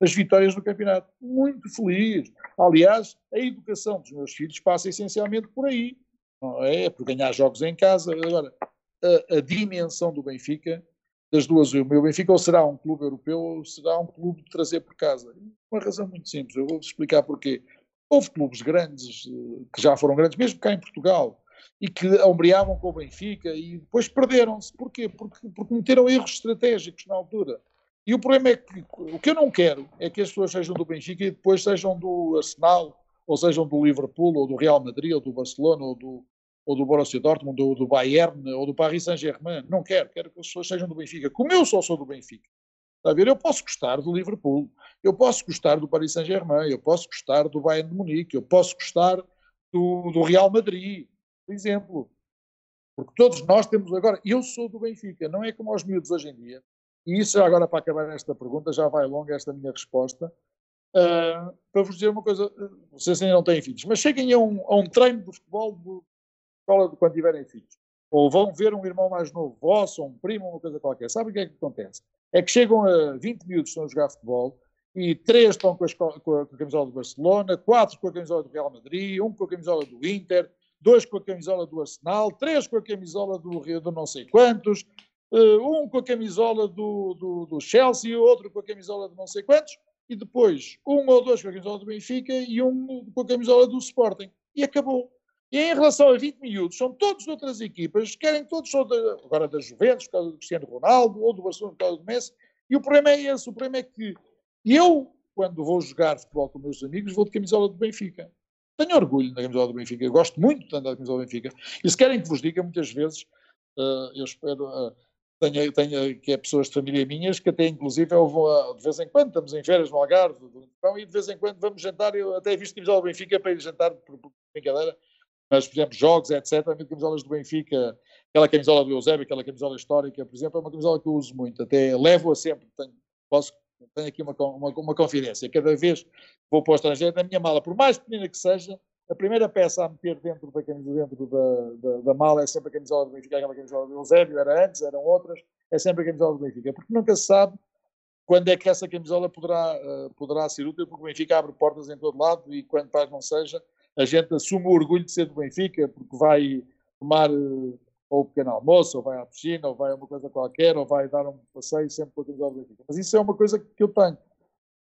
as vitórias do campeonato. Muito feliz. Aliás, a educação dos meus filhos passa essencialmente por aí. Não é por ganhar jogos em casa. Agora, a, a dimensão do Benfica, das duas, o meu Benfica ou será um clube europeu ou será um clube de trazer por casa. Uma razão muito simples, eu vou-vos explicar porquê. Houve clubes grandes, eh, que já foram grandes, mesmo cá em Portugal, e que ombreavam com o Benfica e depois perderam-se. Porquê? Porque, porque cometeram erros estratégicos na altura. E o problema é que o que eu não quero é que as pessoas sejam do Benfica e depois sejam do Arsenal, ou sejam do Liverpool, ou do Real Madrid, ou do Barcelona, ou do, ou do Borussia Dortmund, ou do Bayern, ou do Paris Saint-Germain. Não quero, quero que as pessoas sejam do Benfica. Como eu só sou do Benfica. Está a ver? Eu posso gostar do Liverpool, eu posso gostar do Paris Saint-Germain, eu posso gostar do Bayern de Munique, eu posso gostar do, do Real Madrid, por exemplo. Porque todos nós temos agora. Eu sou do Benfica, não é como aos miúdos hoje em dia, e isso agora para acabar esta pergunta, já vai longa esta minha resposta, uh, para vos dizer uma coisa, vocês ainda não têm filhos, mas cheguem a um, a um treino de futebol escola quando tiverem filhos, ou vão ver um irmão mais novo vosso, ou um primo, uma coisa qualquer, sabem o que é que acontece? É que chegam a 20 minutos estão a jogar futebol, e três estão com a, escola, com a, camisola do Barcelona, quatro com a camisola do Real Madrid, um com a camisola do Inter, dois com a camisola do Arsenal, três com a camisola do, do não sei quantos, uh, um com a camisola do, do, do Chelsea, outro com a camisola de não sei quantos, e depois um ou dois com a camisola do Benfica e um com a camisola do Sporting. E acabou. E em relação a 20 miúdos, são todos de outras equipas, querem todos, agora da Juventus, por causa do Cristiano Ronaldo, ou do Barcelona, por causa do Messi, e o problema é esse, o problema é que eu, quando vou jogar futebol com meus amigos, vou de camisola do Benfica. Tenho orgulho da camisola do Benfica, eu gosto muito de andar de camisola do Benfica. E se querem que vos diga, muitas vezes, uh, eu espero, uh, que é pessoas de família minhas que até inclusive eu vou de vez em quando, estamos em férias no Algarve, e de vez em quando vamos jantar, eu até visto camisola do Benfica para ir jantar por, por brincadeira, mas por exemplo jogos, etc, também camisolas do Benfica, aquela camisola do Eusébio, aquela camisola histórica, por exemplo, é uma camisola que eu uso muito, até levo-a sempre, tenho, posso, tenho aqui uma, uma, uma confidência, cada vez que vou para o estrangeiro, na minha mala, por mais pequena que seja, a primeira peça a meter dentro da dentro da, da, da, mala é sempre a camisola do Benfica, aquela camisola do Eusébio, era antes, eram outras, é sempre a camisola do Benfica, porque nunca se sabe quando é que essa camisola poderá, uh, poderá ser útil, porque o Benfica abre portas em todo lado e quando para não seja, a gente assume o orgulho de ser do Benfica, porque vai tomar uh, ou o pequeno almoço, ou vai à piscina, ou vai a uma coisa qualquer, ou vai dar um passeio sempre com a camisola do Benfica. Mas isso é uma coisa que eu tenho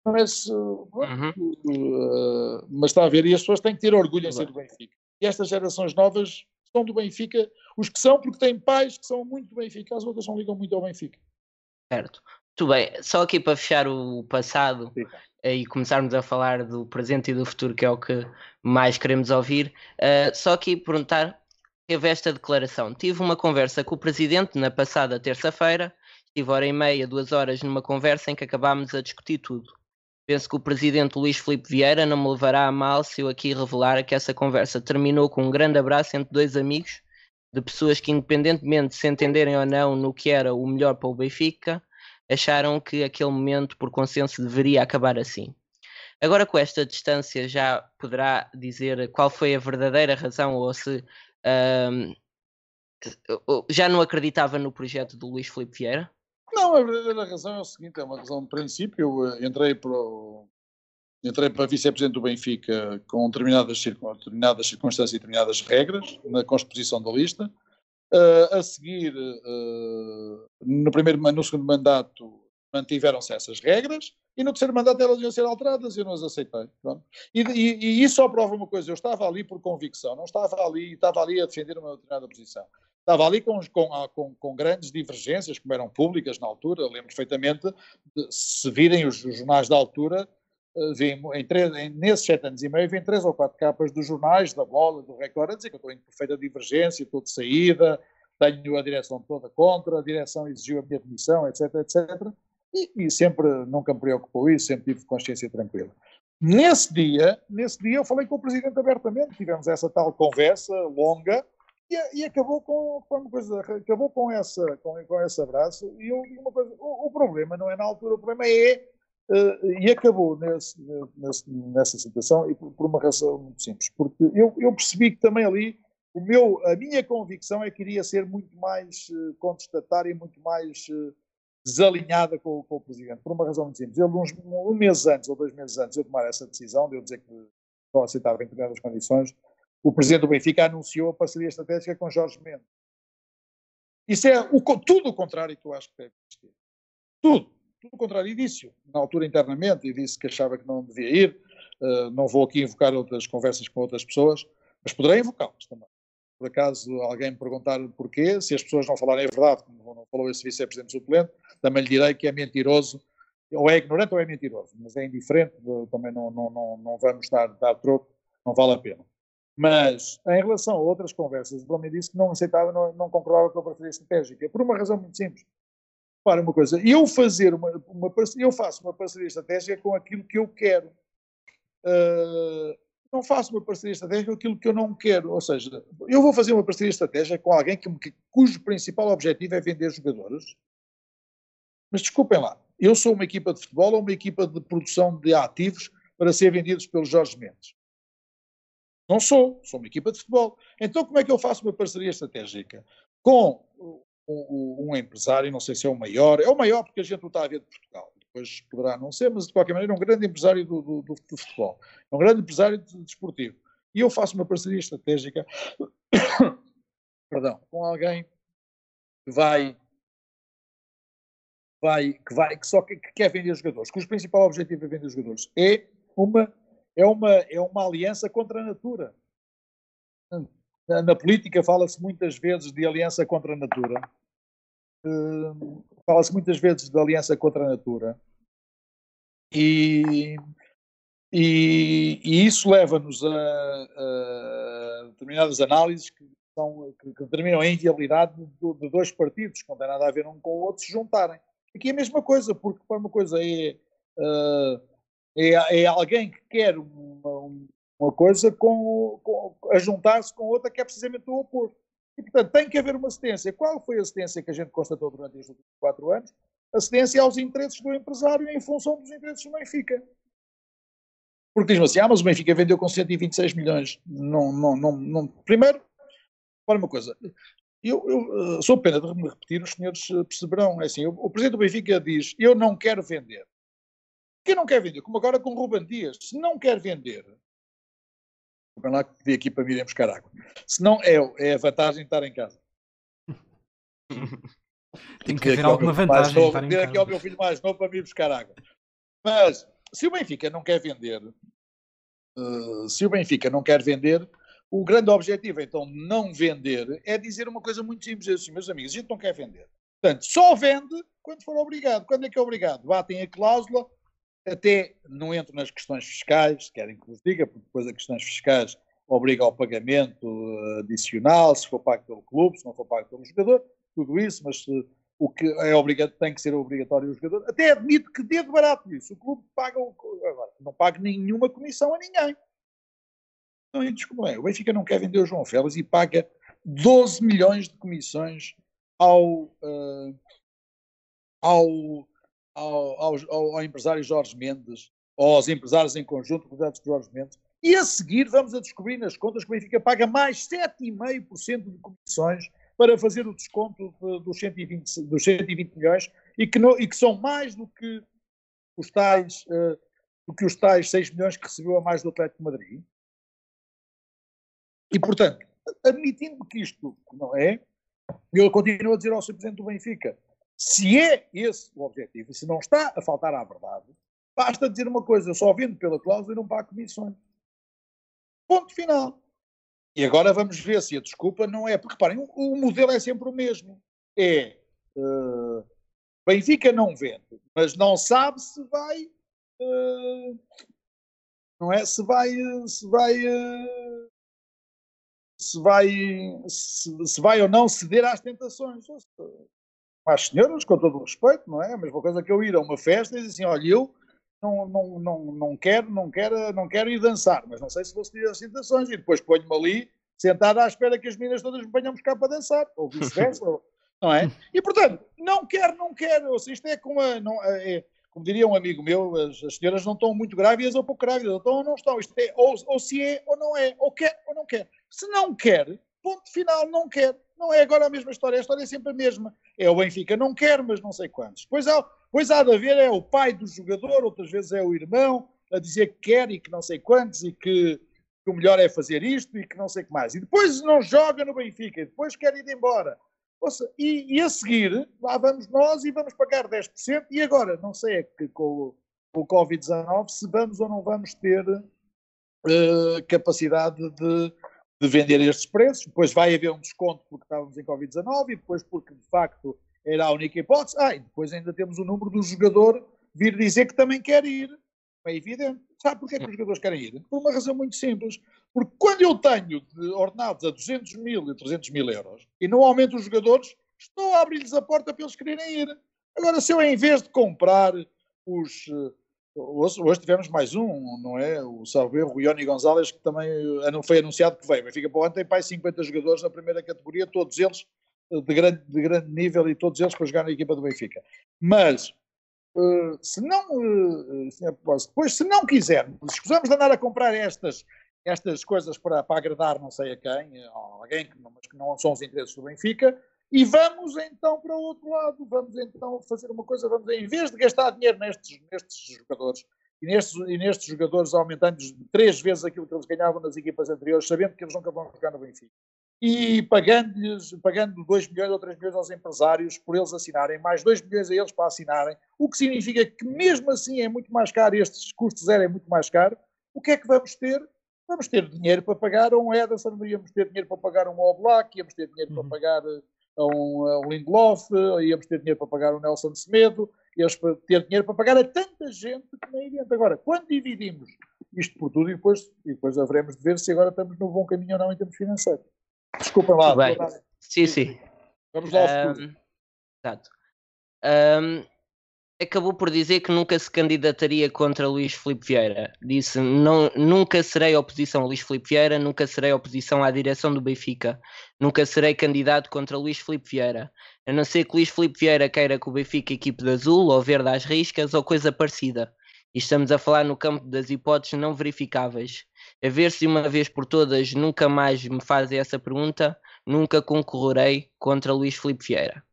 mas, uhum. uh, mas está a ver, e as pessoas têm que ter orgulho em ser do Benfica. E estas gerações novas são do Benfica, os que são, porque têm pais que são muito do Benfica, as outras não ligam muito ao Benfica. Certo. Muito bem, só aqui para fechar o passado Sim. Eh, e começarmos a falar do presente e do futuro, que é o que mais queremos ouvir, uh, só aqui perguntar, teve esta declaração, tive uma conversa com o Presidente na passada terça-feira, estive hora e meia, duas horas numa conversa em que acabámos a discutir tudo. Penso que o presidente Luís Filipe Vieira não me levará a mal se eu aqui revelar que essa conversa terminou com um grande abraço entre dois amigos, de pessoas que, independentemente de se entenderem ou não no que era o melhor para o Benfica, acharam que aquele momento, por consenso, deveria acabar assim. Agora, com esta distância, já poderá dizer qual foi a verdadeira razão ou se um, já não acreditava no projeto do Luís Filipe Vieira? Não, a verdadeira razão é o seguinte, é uma razão de princípio. Eu eh, entrei para, o, entrei para vice-presidente do Benfica com determinadas, determinadas circunstâncias e determinadas regras na composição da lista. Uh, a seguir, uh, no, primeiro, no segundo mandato, mantiveram-se essas regras e no terceiro mandato elas iam ser alteradas e eu não as aceitei. E, e, e, isso só prova uma coisa, eu estava ali por convicção, não estava ali, estava ali a defender uma determinada posição estava ali com, com, com, com, grandes divergências, como eram públicas na altura, lembro perfeitamente, de, se virem os, os, jornais da altura, uh, vim, em três, em, nesses sete anos e meio, vêm três ou quatro capas dos jornais, da bola, do Record, a dizer que eu estou em perfeita divergência, estou de saída, tenho a direção toda contra, a direção exigiu a minha demissão, etc, etc, e, e sempre, nunca me preocupou isso, sempre tive consciência tranquila. Nesse dia, nesse dia eu falei com o Presidente abertamente, tivemos essa tal conversa longa, e, e acabou com, com uma coisa, acabou com, essa, com, com esse abraço. E eu uma coisa: o, o problema não é na altura, o problema é. Uh, e acabou nesse, nesse, nessa situação e por, por, uma razão muito simples, porque eu, eu percebi que também ali o meu, a minha convicção é que iria ser muito mais uh, contestatária e muito mais uh, desalinhada com, com, o Presidente, por uma razão muito simples. Ele, uns, um mês antes ou dois meses antes de eu tomar essa decisão, de eu dizer que não aceitava em determinadas condições, o Presidente do Benfica anunciou a parceria estratégica com Jorge Mendes. Isso é o, tudo o contrário que eu acho que deve existir. Tudo. Tudo o contrário. Disse na altura internamente, e disse que achava que não devia ir. Uh, não vou aqui invocar outras conversas com outras pessoas, mas poderei invocá-las também. Por acaso alguém me perguntar porquê, se as pessoas não falarem a verdade, como falou esse vice-presidente suplente, também lhe direi que é mentiroso, ou é ignorante ou é mentiroso, mas é indiferente, também não, não, não, não vamos dar, dar troco, não vale a pena. Mas, em relação a outras conversas, o homem disse que não aceitava, não, não concordava com a parceria estratégica, por uma razão muito simples. Para uma coisa, eu fazer uma, uma eu faço uma parceria estratégica com aquilo que eu quero. Uh, não faço uma parceria estratégica com aquilo que eu não quero. Ou seja, eu vou fazer uma parceria estratégica com alguém que, que, cujo principal objetivo é vender jogadores. Mas desculpem lá, eu sou uma equipa de futebol ou uma equipa de produção de ativos para ser vendidos pelo Jorge Mendes? Não sou, sou uma equipa de futebol. Então, como é que eu faço uma parceria estratégica com um, um, empresário, não sei se é o maior, é o maior porque a gente não está a ver de Portugal, depois poderá não ser, mas de qualquer maneira é um grande empresário do, do, do, do futebol, é um grande empresário desportivo. De e eu faço uma parceria estratégica perdão, com alguém que vai vai, que vai, que só que, que quer vender jogadores, cujo principal objetivo é vender jogadores, é uma é uma, é uma aliança contra a natura. Na, na política fala-se muitas vezes de aliança contra a natura. Uh, fala-se muitas vezes de aliança contra a natura. E, e, e isso leva-nos a, a, determinadas análises que, são, que, que determinam a inviabilidade de, de, dois partidos, que não tem nada a ver um com o outro, se juntarem. Aqui é a mesma coisa, porque uma coisa é uh, é, é alguém que quer uma, uma coisa com, com a juntar-se com outra que é precisamente o oposto. E, portanto, tem que haver uma cedência. Qual foi a cedência que a gente constatou durante estes últimos quatro anos? A cedência aos interesses do empresário em função dos interesses do Benfica. Porque diz-me assim, ah, mas o Benfica vendeu com 126 milhões. Não, não, não, não. Primeiro, olha uma coisa, eu, eu sou pena de me repetir, os senhores perceberão. É assim, o, o presidente do Benfica diz, eu não quero vender. Quem não quer vender, como agora com o Ruben Dias, se não quer vender, vem lá que pedi aqui para me irem buscar água. Se não, é, é a vantagem de estar em casa. Tem que haver alguma vantagem novo, estar em casa. aqui ao meu filho mais novo para me ir buscar água. Mas, se o Benfica não quer vender, uh, se o Benfica não quer vender, o grande objetivo, então, não vender, é dizer uma coisa muito simples assim, meus amigos, a gente não quer vender. Portanto, só vende quando for obrigado. Quando é que é obrigado? Batem a cláusula até não entro nas questões fiscais, querem que vos diga, porque depois as questões fiscais obriga ao pagamento eh, adicional, se for pago pelo clube, se não for pago pelo jogador, tudo isso, mas se, o que é obrigado, tem que ser obrigatório o jogador. Até admito que dê de barato isso. O clube paga, o, agora, não paga nenhuma comissão a ninguém. Não, desculpa, o Benfica não quer vender o João Félix e paga 12 milhões de comissões ao, uh, ao ao, ao, ao, empresário Jorge Mendes, ou aos empresários em conjunto, cuidados de Jorge Mendes, e a seguir vamos a descobrir nas contas que o Benfica paga mais 7,5% de comissões para fazer o desconto dos 120, dos 120 milhões e que, e que são mais do que os tais, uh, do que os tais 6 milhões que recebeu a mais do Atlético de Madrid. E, portanto, admitindo que isto não é, eu continuo a dizer ao Sr. Presidente do Benfica, se é esse o objetivo, e se não está a faltar à verdade, basta dizer uma coisa: só vendo pela cláusula e não pago comissões. Ponto final. E agora vamos ver se a desculpa não é. Porque reparem, o, o modelo é sempre o mesmo. É. Uh, Benfica não vende, mas não sabe se vai. Uh, não é? Se vai. Se vai. Uh, se vai, se, se, vai ou não ceder às tentações às senhoras, com todo o respeito, não é? A mesma coisa que eu ir a uma festa e dizer assim, olha, eu não, não, não, não, quero, não, quero, não quero ir dançar, mas não sei se vou seguir as citações e depois ponho-me ali sentado à espera que as meninas todas me venham buscar para dançar, ou vice-versa, não é? E portanto, não quer, não quer, ou seja, isto é como, a, não, é, como diria um amigo meu, as, as, senhoras não estão muito grávidas ou pouco grávidas, estão ou não estão, isto é ou, ou se é ou não é, ou quer ou não quer. Se não quer, ponto final, não quer. Não é agora a mesma história, a história é sempre a mesma. É o Benfica não quer, mas não sei quantos. Pois há, pois há de haver, é o pai do jogador, outras vezes é o irmão, a dizer que quer e que não sei quantos e que, que o melhor é fazer isto e que não sei o que mais. E depois não joga no Benfica e depois quer ir embora. Seja, e, e, a seguir, lá vamos nós e vamos pagar 10%. E agora, não sei é que com, com o Covid-19, se vamos ou não vamos ter uh, capacidade de, de vender estes preços. Depois vai haver um desconto porque estávamos em Covid-19 e depois porque, de facto, era a única hipótese. Ah, e depois ainda temos o número do jogador vir dizer que também quer ir. É evidente. Sabe porquê que os jogadores querem ir? Por uma razão muito simples. Porque quando eu tenho de ordenados a 200 mil e 300 mil euros e não aumento os jogadores, estou a abrir-lhes a porta para eles quererem ir. Agora, se eu em vez de comprar os. Eh, hoje, hoje tivemos mais um, não é? O Salveiro, o Ioni Gonzalez, que também não foi anunciado que veio. Fica para o ano, tem pai 50 jogadores na primeira categoria, todos eles eh, de grande, de grande nível e todos eles para jogar na equipa do Benfica. Mas Uh, se não, depois, se não quisermos, escusamos de andar a comprar estas, estas coisas para, para agradar não sei a quem, alguém que mas que não são os interesses do Benfica, e vamos então para o outro lado, vamos então fazer uma coisa, vamos em vez de gastar dinheiro nestes, nestes jogadores, e nestes, e nestes jogadores aumentando três vezes aquilo que eles ganhavam nas equipas anteriores, sabendo que eles nunca vão jogar no Benfica e pagando-lhes, pagando 2 milhões ou 3 milhões aos empresários por eles assinarem, mais 2 milhões a eles para assinarem, o que significa que mesmo assim é muito mais caro, estes custos zero é muito mais caro, o que é que vamos ter? Vamos ter dinheiro para pagar um Ederson, íamos ter dinheiro para pagar um Oblak, íamos ter dinheiro uhum. para pagar a um, a um Lindelof, íamos ter dinheiro para pagar um Nelson Semedo, íamos ter dinheiro para pagar a tanta gente que nem adianta. Agora, quando dividimos isto por tudo, e depois, e depois haveremos de ver se agora estamos no bom caminho ou não em termos financeiros. Desculpa lá. Bem, sim, sim. Vamos lá ao um, Exato. Um, acabou por dizer que nunca se candidataria contra Luís Filipe Vieira. Disse: não, nunca serei oposição a Luís Filipe Vieira, nunca serei oposição à direção do Benfica, nunca serei candidato contra Luís Filipe Vieira. A não ser que Luís Filipe Vieira queira que o Benfica equipe de azul ou verde às riscas ou coisa parecida. E estamos a falar no campo das hipóteses não verificáveis. A ver se uma vez por todas nunca mais me fazem essa pergunta, nunca concorrerei contra Luís Filipe Vieira.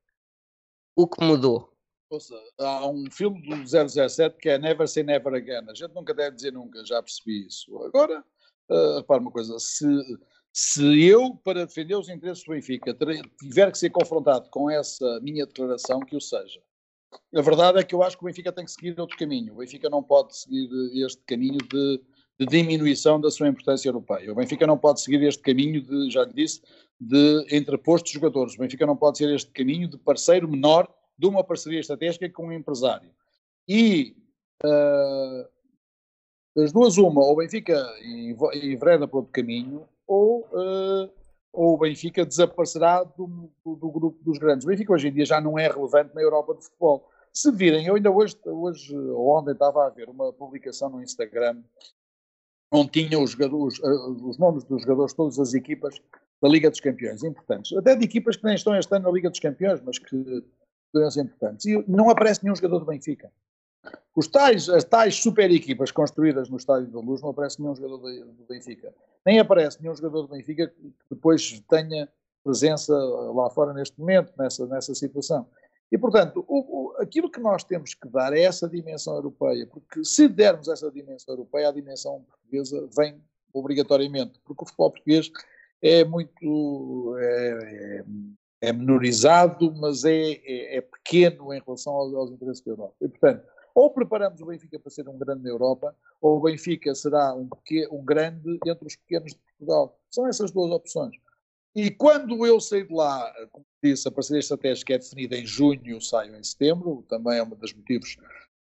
O que mudou? Ouça, há um filme do 007 que é Never Say Never Again. A gente nunca deve dizer nunca, já percebi isso. Agora, uh, repara uma coisa: se, se eu, para defender os interesses do Benfica, tiver que ser confrontado com essa minha declaração, que o seja. A verdade é que eu acho que o Benfica tem que seguir outro caminho. O Benfica não pode seguir este caminho de, de diminuição da sua importância europeia. O Benfica não pode seguir este caminho de, já lhe disse, de entrepostos jogadores. O Benfica não pode ser este caminho de parceiro menor de uma parceria estratégica com um empresário. E uh, das duas, uma, ou o Benfica envereda para outro caminho, ou, uh, o Benfica desaparecerá do, do, do, grupo dos grandes. O Benfica hoje em dia já não é relevante na Europa de futebol. Se virem, eu ainda hoje, hoje ou ontem estava a ver uma publicação no Instagram onde tinha os, jogadores, uh, os nomes dos jogadores, todas as equipas da Liga dos Campeões, importantes. Até de equipas que nem estão este ano na Liga dos Campeões, mas que são importantes. E não aparece nenhum jogador do Benfica. Os tais, as tais super equipas construídas no Estádio da Luz, não aparece nenhum jogador do Benfica. Nem aparece nenhum jogador do Benfica que depois tenha presença lá fora neste momento, nessa, nessa situação. E, portanto, o, o, aquilo que nós temos que dar é essa dimensão europeia, porque se dermos essa dimensão europeia, a dimensão portuguesa vem obrigatoriamente, porque o futebol português é muito. é, é, menorizado, mas é, é, é, pequeno em relação aos, aos interesses da Europa. E, portanto, ou preparamos o Benfica para ser um grande na Europa, ou o Benfica será um, pequeno, um grande entre os pequenos de Portugal. São essas duas opções. E quando eu saí de lá, como disse, a parceria estratégica é definida em junho, saio em setembro, também é um dos motivos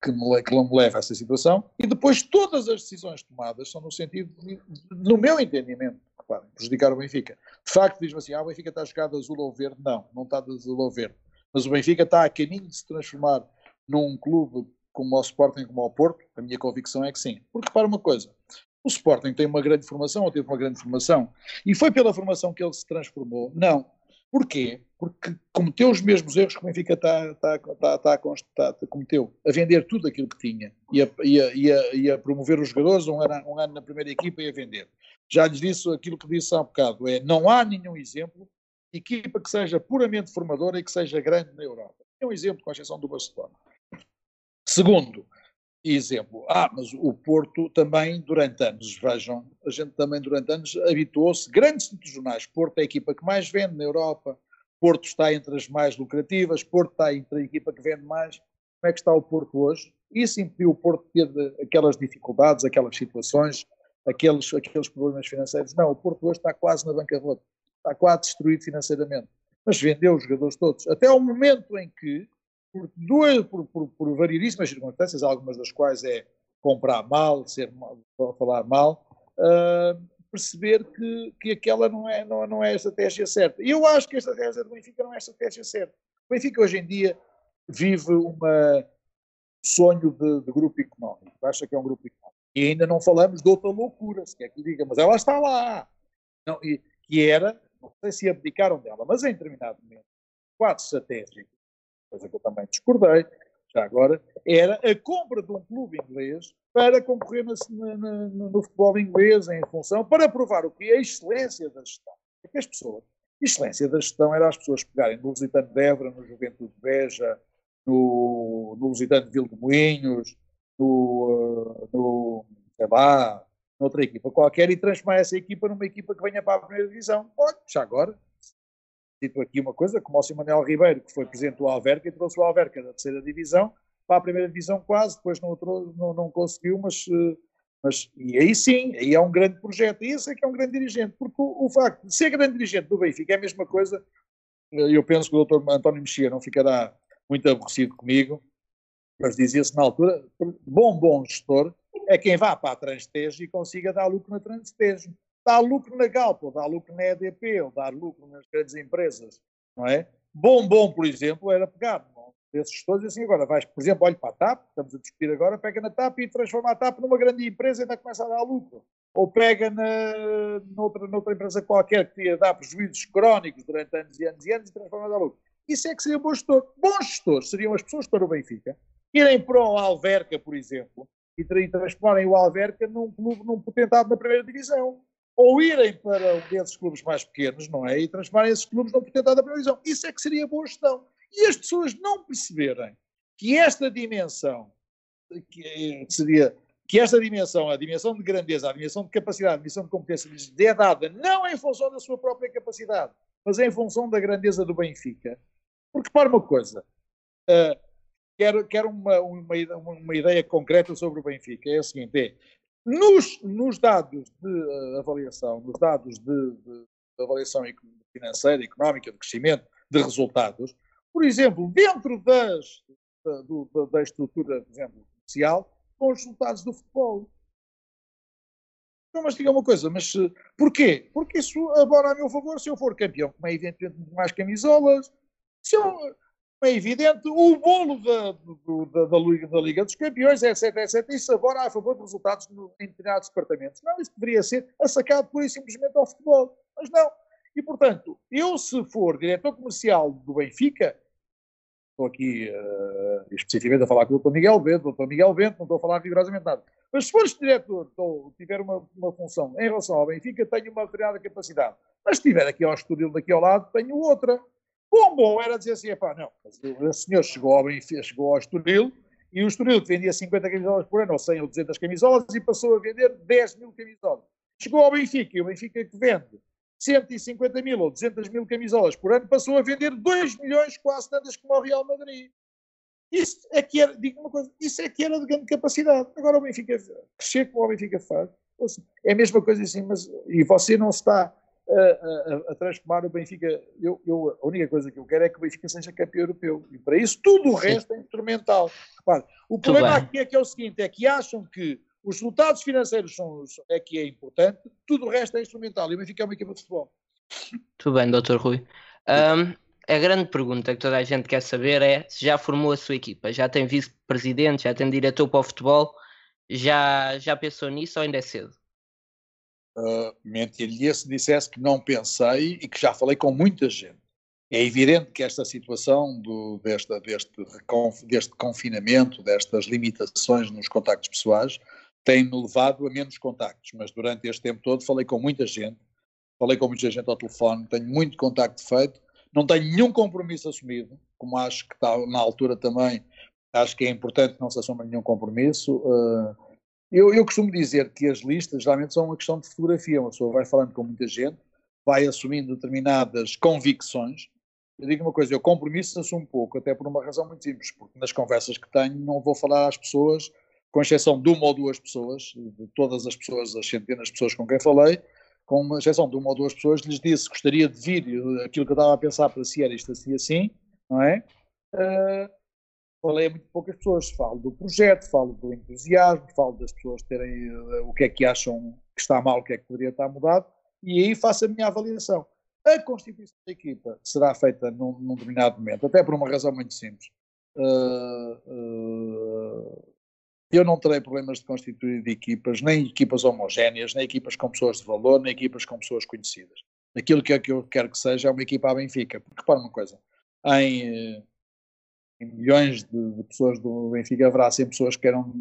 que me, que me leva a essa situação, e depois todas as decisões tomadas são no sentido, de, no meu entendimento, reparem, prejudicar o Benfica. De facto, diz-me assim, ah, o Benfica está jogado azul ou verde. Não, não está de azul ou verde. Mas o Benfica está a caminho de se transformar num clube como o Sporting, como o Porto, a minha convicção é que sim. Porque, para uma coisa, O Sporting tem uma grande formação, ou teve uma grande formação, e foi pela formação que ele se transformou? Não. Porquê? Porque cometeu os mesmos erros que o Benfica está, está, está, está, está, cometeu, a vender tudo aquilo que tinha e a, e a, e a, e a promover os jogadores um ano, um ano na primeira equipa e a vender. Já lhes disse aquilo que disse há um bocado, é não há nenhum exemplo de equipa que seja puramente formadora e que seja grande na Europa. É um exemplo, com exceção do Barcelona. Segundo, exemplo, ah, mas o Porto também durante anos, vejam, a gente também durante anos habituou-se, grandes jornais, Porto é a equipa que mais vende na Europa, Porto está entre as mais lucrativas, Porto está entre a equipa que vende mais. Como é que está o Porto hoje? Isso impediu o Porto ter aquelas dificuldades, aquelas situações, aqueles, aqueles problemas financeiros. Não, o Porto hoje está quase na bancarrota, está quase destruído financeiramente. Mas vendeu os jogadores todos, até ao momento em que por, por, por, por variedíssimas circunstâncias, algumas das quais é comprar mal, ser mal, falar mal, uh, perceber que, que aquela não é, não, não é a estratégia certa. Eu acho que a estratégia do Benfica não é a estratégia certa. O Benfica hoje em dia vive um sonho de, de, grupo económico, acha que é um grupo económico. E ainda não falamos de outra loucura, se quer que diga, mas ela está lá. Não, e, que era, não sei se abdicaram dela, mas em determinado momento, quatro estratégico coisa que eu também discordei, já agora, era a compra de um clube inglês para concorrer na, na, no futebol inglês em função, para provar o que é a excelência da gestão. É que as pessoas, a excelência da gestão era as pessoas pegarem no Lusitano de Évora, no Juventude de Beja, no, no Lusitano de Vilmoinhos, no, no, sei lá, noutra equipa qualquer e transformar essa equipa numa equipa que venha para a primeira divisão. Olha, já agora, Cito aqui uma coisa, como o Simonel Ribeiro, que foi presidente do Alverca e trouxe o Alverca da terceira divisão para a primeira divisão quase, depois não, não, não conseguiu, mas, eh, mas e aí sim, aí é um grande projeto, e esse é que é um grande dirigente, porque o, o facto de ser grande dirigente do Benfica é a mesma coisa, eh, eu penso que o doutor António Mexia não ficará muito aborrecido comigo, mas dizia-se na altura, bom, bom gestor é quem vá para a Transtejo e consiga dar lucro na Transtejo dá lucro na Galp, ou dá lucro na EDP, ou dá lucro nas grandes empresas, não é? Bom, bom, por exemplo, era pegar desses gestores assim, agora vais, por exemplo, olha para a TAP, estamos a discutir agora, pega na TAP e transforma a TAP numa grande empresa e ainda começa a dar lucro. Ou pega na, noutra, noutra empresa qualquer que ia dar prejuízos crónicos durante anos e anos e anos e transforma a dar lucro. Isso é que seria bom gestor. Bons gestores seriam as pessoas para o Benfica, irem para o Alverca, por exemplo, e transformarem o Alverca num clube, num potentado na primeira divisão ou irem para um desses clubes mais pequenos, não é? E transformarem esses clubes numa potentade da primeira divisão. Isso é que seria boa gestão. E as pessoas não perceberem que esta dimensão, que seria que esta dimensão, a dimensão de grandeza, a dimensão de capacidade, a dimensão de competência, lhes é dada não em função da sua própria capacidade, mas em função da grandeza do Benfica. Porque, para uma coisa, uh, quero, quero uma, uma, uma, ideia concreta sobre o Benfica. É a seguinte: é, nos, nos dados de uh, avaliação, nos dados de, de, de, avaliação financeira, económica, de crescimento, de resultados, por exemplo, dentro das, da, do, da, estrutura, por exemplo, comercial, com os resultados do futebol. Então, mas diga uma coisa, mas uh, porquê? Porque isso agora a meu favor, se eu for campeão, como é evidentemente mais camisolas, se eu, é evidente, o bolo da, da, da, Liga, da, Liga, dos Campeões, etc, etc. Isso agora a favor de resultados em determinados departamentos. Não, isso deveria ser assacado pura e simplesmente ao futebol. Mas não. E, portanto, eu se for diretor comercial do Benfica, estou aqui uh, especificamente a falar com o Dr. Miguel Bento, o Dr. Miguel Bento, não estou a falar rigorosamente nada. Mas se for este diretor, ou tiver uma, uma função em relação ao Benfica, tenho uma determinada capacidade. Mas se estiver aqui ao Estoril, daqui ao lado, tenho outra. Bom, bom era dizer assim, epá, não, o senhor chegou ao Benfica, chegou ao Estoril, e o Estoril que vendia 50 camisolas por ano, ou 100 ou 200 camisolas, e passou a vender 10 mil camisolas. Chegou ao Benfica, e o Benfica que vende 150 mil ou 200 mil camisolas por ano, passou a vender 2 milhões quase tantas como o Real Madrid. Isso é que era, digo uma coisa, isso é que era de grande capacidade. Agora o Benfica, crescer como o Benfica faz, é a mesma coisa assim, mas, e você não está a, a, a, transformar o Benfica. Eu, eu, a única coisa que eu quero é que o Benfica seja campeão europeu. E para isso tudo o resto é instrumental. Repare, o problema aqui é que é o seguinte: é que acham que os resultados financeiros são, é que é importante, tudo o resto é instrumental. E o Benfica é uma equipa de futebol. Tudo bem, doutor Rui. Um, a grande pergunta que toda a gente quer saber é se já formou a sua equipa, já tem vice-presidente, já tem diretor para o futebol, já, já pensou nisso ou ainda é cedo? uh, mentir-lhe se dissesse que não pensei e que já falei com muita gente. É evidente que esta situação do, desta, deste, deste confinamento, destas limitações nos contactos pessoais, tem-me levado a menos contactos, mas durante este tempo todo falei com muita gente, falei com muita gente ao telefone, tenho muito contacto feito, não tenho nenhum compromisso assumido, como acho que está na altura também, acho que é importante que não se assuma nenhum compromisso. Uh, eu, eu costumo dizer que as listas geralmente são uma questão de fotografia, uma pessoa vai falando com muita gente, vai assumindo determinadas convicções. Eu digo uma coisa, eu compromisso assumo um pouco, até por uma razão muito simples, porque nas conversas que tenho não vou falar às pessoas, com exceção de uma ou duas pessoas, de todas as pessoas, as centenas de pessoas com quem falei, com exceção de uma ou duas pessoas, lhes disse gostaria de vir, aquilo que eu estava a pensar para si era isto assim assim, não é? Uh, falei a muito poucas pessoas, falo do projeto, falo do entusiasmo, falo das pessoas terem uh, o que é que acham que está mal, o que é que poderia estar mudado, e aí faço a minha avaliação. A constituição da equipa será feita num, num determinado momento, até por uma razão muito simples. Uh, eu não terei problemas de constituir de equipas, nem equipas homogéneas, nem equipas com pessoas de valor, nem equipas com pessoas conhecidas. Aquilo que, é que eu quero que seja é uma equipa à Benfica. Porque repara uma coisa, em em milhões de, de, pessoas do Benfica, haverá sempre pessoas que queiram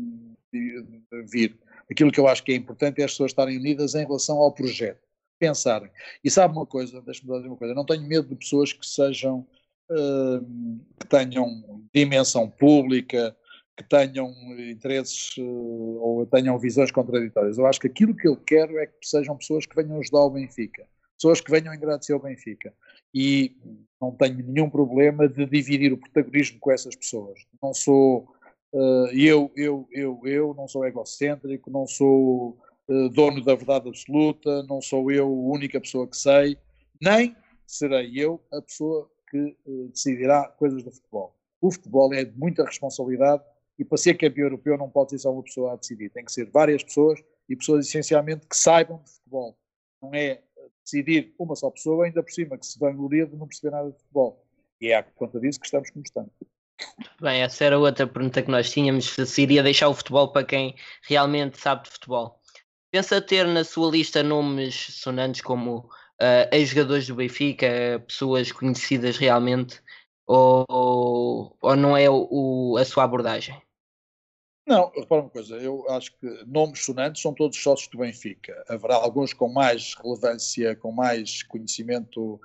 vir. Aquilo que eu acho que é importante é as pessoas estarem unidas em relação ao projeto, pensarem. E sabe uma coisa, deixa-me dizer uma coisa, não tenho medo de pessoas que sejam, uh, que tenham dimensão pública, que tenham interesses uh, ou tenham visões contraditórias. Eu acho que aquilo que eu quero é que sejam pessoas que venham ajudar o Benfica, pessoas que venham agradecer o Benfica e não tenho nenhum problema de dividir o protagonismo com essas pessoas. Não sou uh, eu, eu, eu, eu, não sou egocêntrico, não sou uh, dono da verdade absoluta, não sou eu a única pessoa que sei, nem serei eu a pessoa que uh, decidirá coisas do futebol. O futebol é de muita responsabilidade e para ser campeão europeu não pode ser só uma pessoa a decidir, tem que ser várias pessoas e pessoas essencialmente que saibam de futebol. Não é decidir uma só pessoa, ainda por cima, que se vangloria de não perceber nada de futebol. E é à conta disso que estamos como estamos. Bem, essa era outra pergunta que nós tínhamos, se iria deixar o futebol para quem realmente sabe de futebol. Pensa ter na sua lista nomes sonantes como uh, ex-jogadores do Benfica, pessoas conhecidas realmente, ou, ou não é o, a sua abordagem? Não, repara uma coisa, eu acho que nomes sonantes são todos sócios do Benfica. Haverá alguns com mais relevância, com mais conhecimento,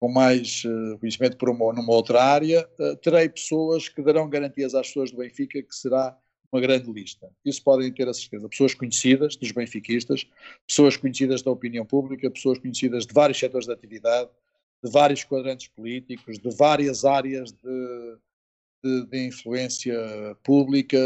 com mais uh, conhecimento por uma, numa outra área. Uh, terei pessoas que darão garantias às pessoas do Benfica que será uma grande lista. Isso podem ter a certeza. Pessoas conhecidas dos benfiquistas, pessoas conhecidas da opinião pública, pessoas conhecidas de vários setores de atividade, de vários quadrantes políticos, de várias áreas de de, de, influência pública,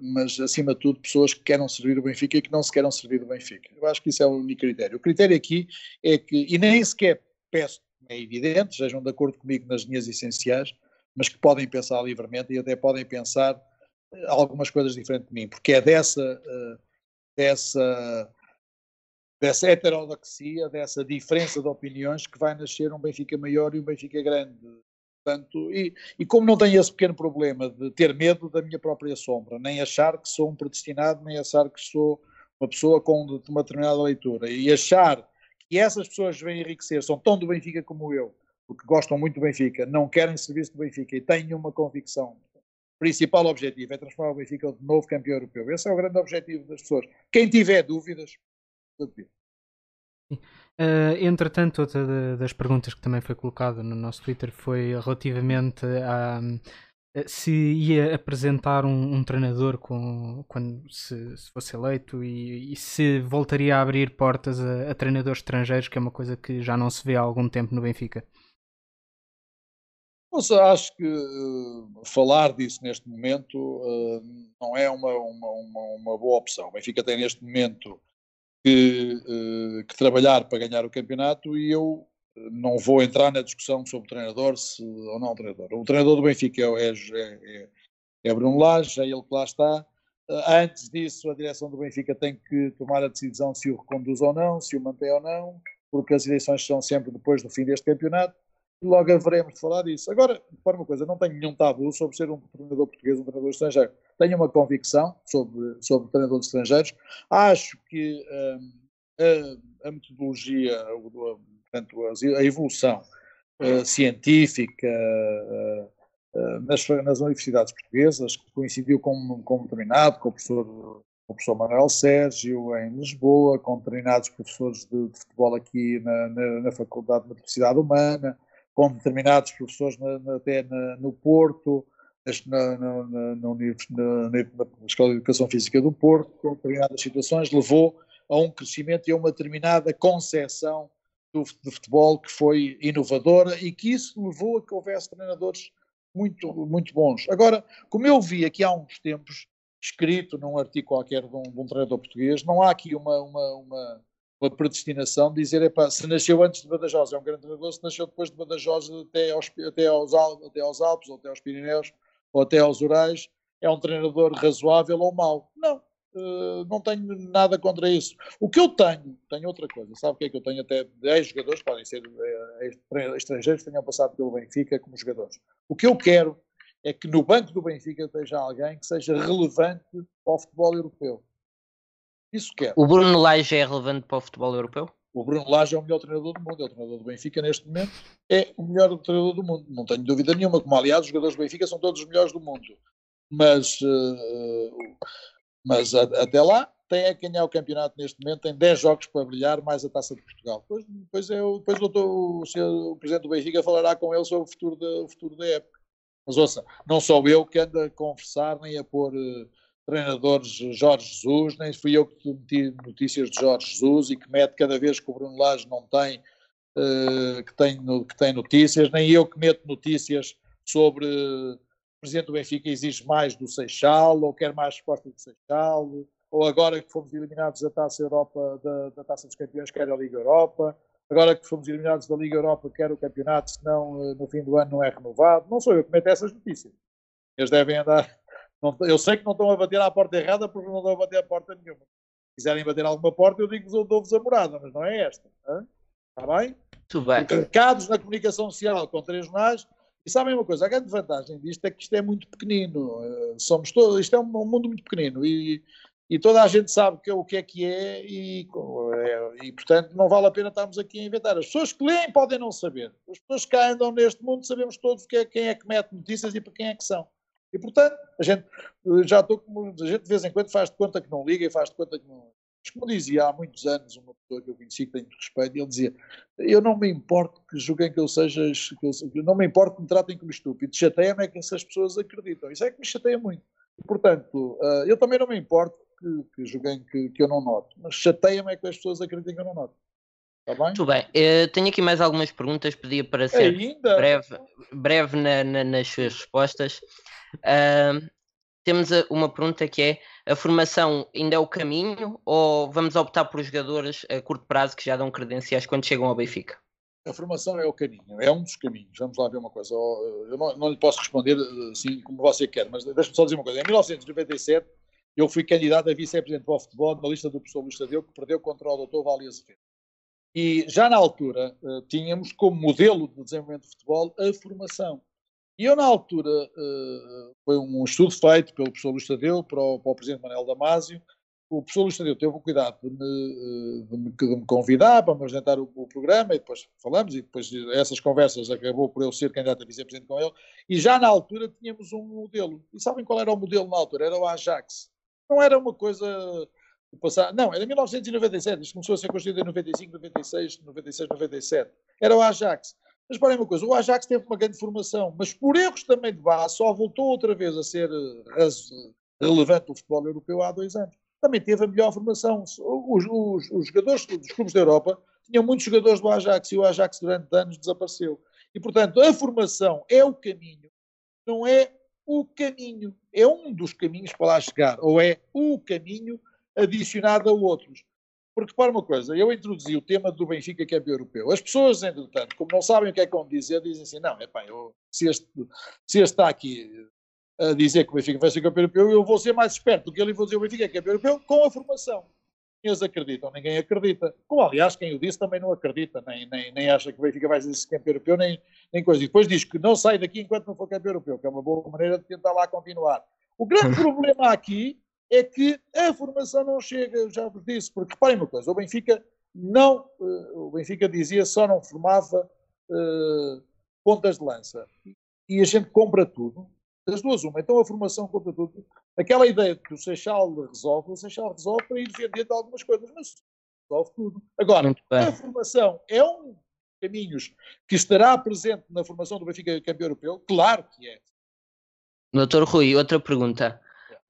mas acima de tudo pessoas que queiram servir o Benfica e que não se queiram servir do Benfica. Eu acho que isso é o único critério. O critério aqui é que, e nem sequer peço, é evidente, sejam de acordo comigo nas linhas essenciais, mas que podem pensar livremente e até podem pensar eh, algumas coisas diferentes de mim, porque é dessa, uh, dessa, dessa heterodoxia, dessa diferença de opiniões que vai nascer um Benfica maior e um Benfica grande. Portanto, e, e como não tenho esse pequeno problema de ter medo da minha própria sombra, nem achar que sou um predestinado, nem achar que sou uma pessoa com uma determinada leitura, e achar que essas pessoas que vêm enriquecer são tão do Benfica como eu, porque gostam muito do Benfica, não querem serviço do Benfica e têm uma convicção. O principal objetivo é transformar o Benfica de novo campeão europeu. Esse é o grande objetivo das pessoas. Quem tiver dúvidas. Uh, entretanto, outra das perguntas que também foi colocada no nosso Twitter foi relativamente a se ia apresentar um, um treinador com, quando se, se fosse eleito e, e, se voltaria a abrir portas a, a, treinadores estrangeiros, que é uma coisa que já não se vê há algum tempo no Benfica. Mas acho que uh, falar disso neste momento uh, não é uma, uma, uma, uma, boa opção. O Benfica tem neste momento que, uh, que, trabalhar para ganhar o campeonato e eu eh, não vou entrar na discussão sobre treinador se, ou não treinador. O treinador do Benfica é, é, é, é Bruno Lage, é ele que lá está. Uh, antes disso, a direção do Benfica tem que tomar a decisão se o reconduz ou não, se o mantém ou não, porque as eleições são sempre depois do fim deste campeonato logo haveremos de falar disso. Agora, para uma coisa, não tenho nenhum tabu sobre ser um treinador português ou um treinador estrangeiro. Tenho uma convicção sobre, sobre treinadores estrangeiros. Acho que hum, a, a metodologia, portanto, a evolução uh, científica uh, uh, nas, nas, universidades portuguesas, que coincidiu com, com um determinado, com o professor, o professor Manuel Sérgio em Lisboa, com determinados professores de, de futebol aqui na, na, na, Faculdade de Motricidade Humana, com determinados professores na, na, até no Porto, na, na, na, na, Escola de Educação Física do Porto, com determinadas situações, levou a um crescimento e a uma determinada concepção do, do, futebol que foi inovadora e que isso levou a que houvesse treinadores muito, muito bons. Agora, como eu vi aqui há uns tempos, escrito num artigo qualquer de um, de um treinador português, não há aqui uma, uma, uma, uma predestinação de dizer, epá, se nasceu antes de Badajoz é um grande treinador, se nasceu depois de Badajoz até aos, até aos, até aos Alpes, ou até aos Pirineus, ou até aos Urais, é um treinador razoável ou mau. Não, Uh, não tenho nada contra isso. O que eu tenho, tenho outra coisa, sabe o que é que eu tenho? Até 10 jogadores, podem ser uh, estrangeiros tenham passado pelo Benfica como jogadores. O que eu quero é que no banco do Benfica esteja alguém que seja relevante para o futebol europeu. Isso quero. O Bruno Lage é relevante para o futebol europeu? O Bruno Lage é o melhor treinador do mundo, é o treinador do Benfica neste momento, é o melhor treinador do mundo, não tenho dúvida nenhuma, como aliás os jogadores do Benfica são todos os melhores do mundo. Mas uh, mas a, até lá tem a ganhar o campeonato neste momento, tem 10 jogos para brilhar, mais a taça de Portugal. Depois, depois, eu, depois o, doutor, o, senhor, o presidente do Benfica falará com ele sobre o futuro, de, o futuro da época. Mas ouça, não sou eu que ando a conversar nem a pôr uh, treinadores Jorge Jesus, nem fui eu que meti notícias de Jorge Jesus e que mete cada vez que o Bruno Lage não tem, uh, que, tem que tem notícias, nem eu que meto notícias sobre. O presidente do Benfica exige mais do Seixal, ou quer mais resposta do Seixal, ou agora que fomos eliminados da Taça Europa, da, da Taça dos Campeões, quer a Liga Europa, agora que fomos eliminados da Liga Europa, quer o campeonato, senão eh, no fim do ano não é renovado. Não sou eu que meto essas notícias. Eles devem andar. Não, eu sei que não estão a bater à porta errada porque não estão a bater à porta nenhuma. Se quiserem bater alguma porta, eu digo-vos dou-vos a morada, mas não é esta. Hein? Está bem? Tudo bem. Recados na comunicação social com três jornais e sabem uma coisa, a grande vantagem disto é que isto é muito pequenino. Eh, somos todos, isto é um, mundo muito pequenino e, e toda a gente sabe que, o que é que é e, é, e, portanto, não vale a pena estarmos aqui a inventar. As pessoas que leem podem não saber. As pessoas que andam neste mundo sabemos todos que é, quem é que mete notícias e para quem é que são. E, portanto, a gente já estou como a gente de vez em quando faz de conta que não liga e faz de conta que não, mas como dizia há muitos anos uma pessoa que eu conheci que tenho respeito, ele dizia: Eu não me importo que julguem que eu seja, que eu, não me importo que me tratem como estúpido, chateia-me é que essas pessoas acreditam. Isso é que me chateia muito. Portanto, uh, eu também não me importo que, que julguem que, que eu não noto, mas chateia-me é que as pessoas acreditem que eu não noto. Está bem? Muito bem. Eu tenho aqui mais algumas perguntas, pedia para ser Ainda? breve, breve na, na, nas suas respostas. Uh, temos uma pergunta que é a formação ainda é o caminho ou vamos optar por jogadores a curto prazo que já dão credenciais quando chegam ao Benfica? A formação é o caminho, é um dos caminhos. Vamos lá ver uma coisa. Eu não, não lhe posso responder assim como você quer, mas deixe-me só dizer uma coisa. Em 1997, eu fui candidato a vice-presidente do futebol na lista do professor Luís Tadeu, que perdeu contra o Dr. Vale Azevedo. E já na altura eh, tínhamos como modelo de desenvolvimento de futebol a formação. E eu, na altura, uh, foi um estudo feito pelo professor Luís Tadeu para o, para o presidente Manuel Damásio. O professor Luís Tadeu teve o cuidado de me, eh, de me, de me convidar para me apresentar o, o, programa e depois falamos e depois essas conversas acabou por eu ser candidato a vice-presidente com ele. E já na altura tínhamos um modelo. E sabem qual era o modelo na altura? Era o Ajax. Não era uma coisa. Não, era 1997. Isto começou a ser construído em 95, 96, 96, 97. Era o Ajax. Mas parem uma coisa, o Ajax teve uma grande formação, mas por erros também de base só voltou outra vez a ser eh, relevante no futebol europeu há dois anos. Também teve a melhor formação. Os, os, os jogadores dos clubes da Europa tinham muitos jogadores do Ajax e o Ajax durante anos desapareceu. E, portanto, a formação é o caminho, não é o caminho. É um dos caminhos para lá chegar, ou é o caminho adicionado a outros. Porque, para uma coisa, eu introduzi o tema do Benfica campeão europeu. As pessoas, entretanto, como não sabem o que é que vão dizer, dizem assim: não, é pá, se, este, se este está aqui a dizer que o Benfica vai ser campeão europeu, eu vou ser mais esperto do que ele e vou dizer o Benfica é campeão europeu com a formação. Eles acreditam, ninguém acredita. Como, aliás, quem o disse também não acredita, nem, nem, nem acha que o Benfica vai ser campeão europeu, nem, nem coisa. E depois diz que não sai daqui enquanto não for campeão europeu, que é uma boa maneira de tentar lá continuar. O grande problema aqui é que a formação não chega, eu já vos disse, porque reparem uma coisa, o Benfica não, uh, o Benfica dizia só não formava uh, pontas de lança. E a gente compra tudo, das duas uma. Então a formação compra tudo. Aquela ideia de que o Seixal resolve, o Seixal resolve para ir vender de algumas coisas, mas resolve tudo. Agora, a formação é um caminhos que estará presente na formação do Benfica campeão europeu? Claro que é. Doutor Rui, outra pergunta.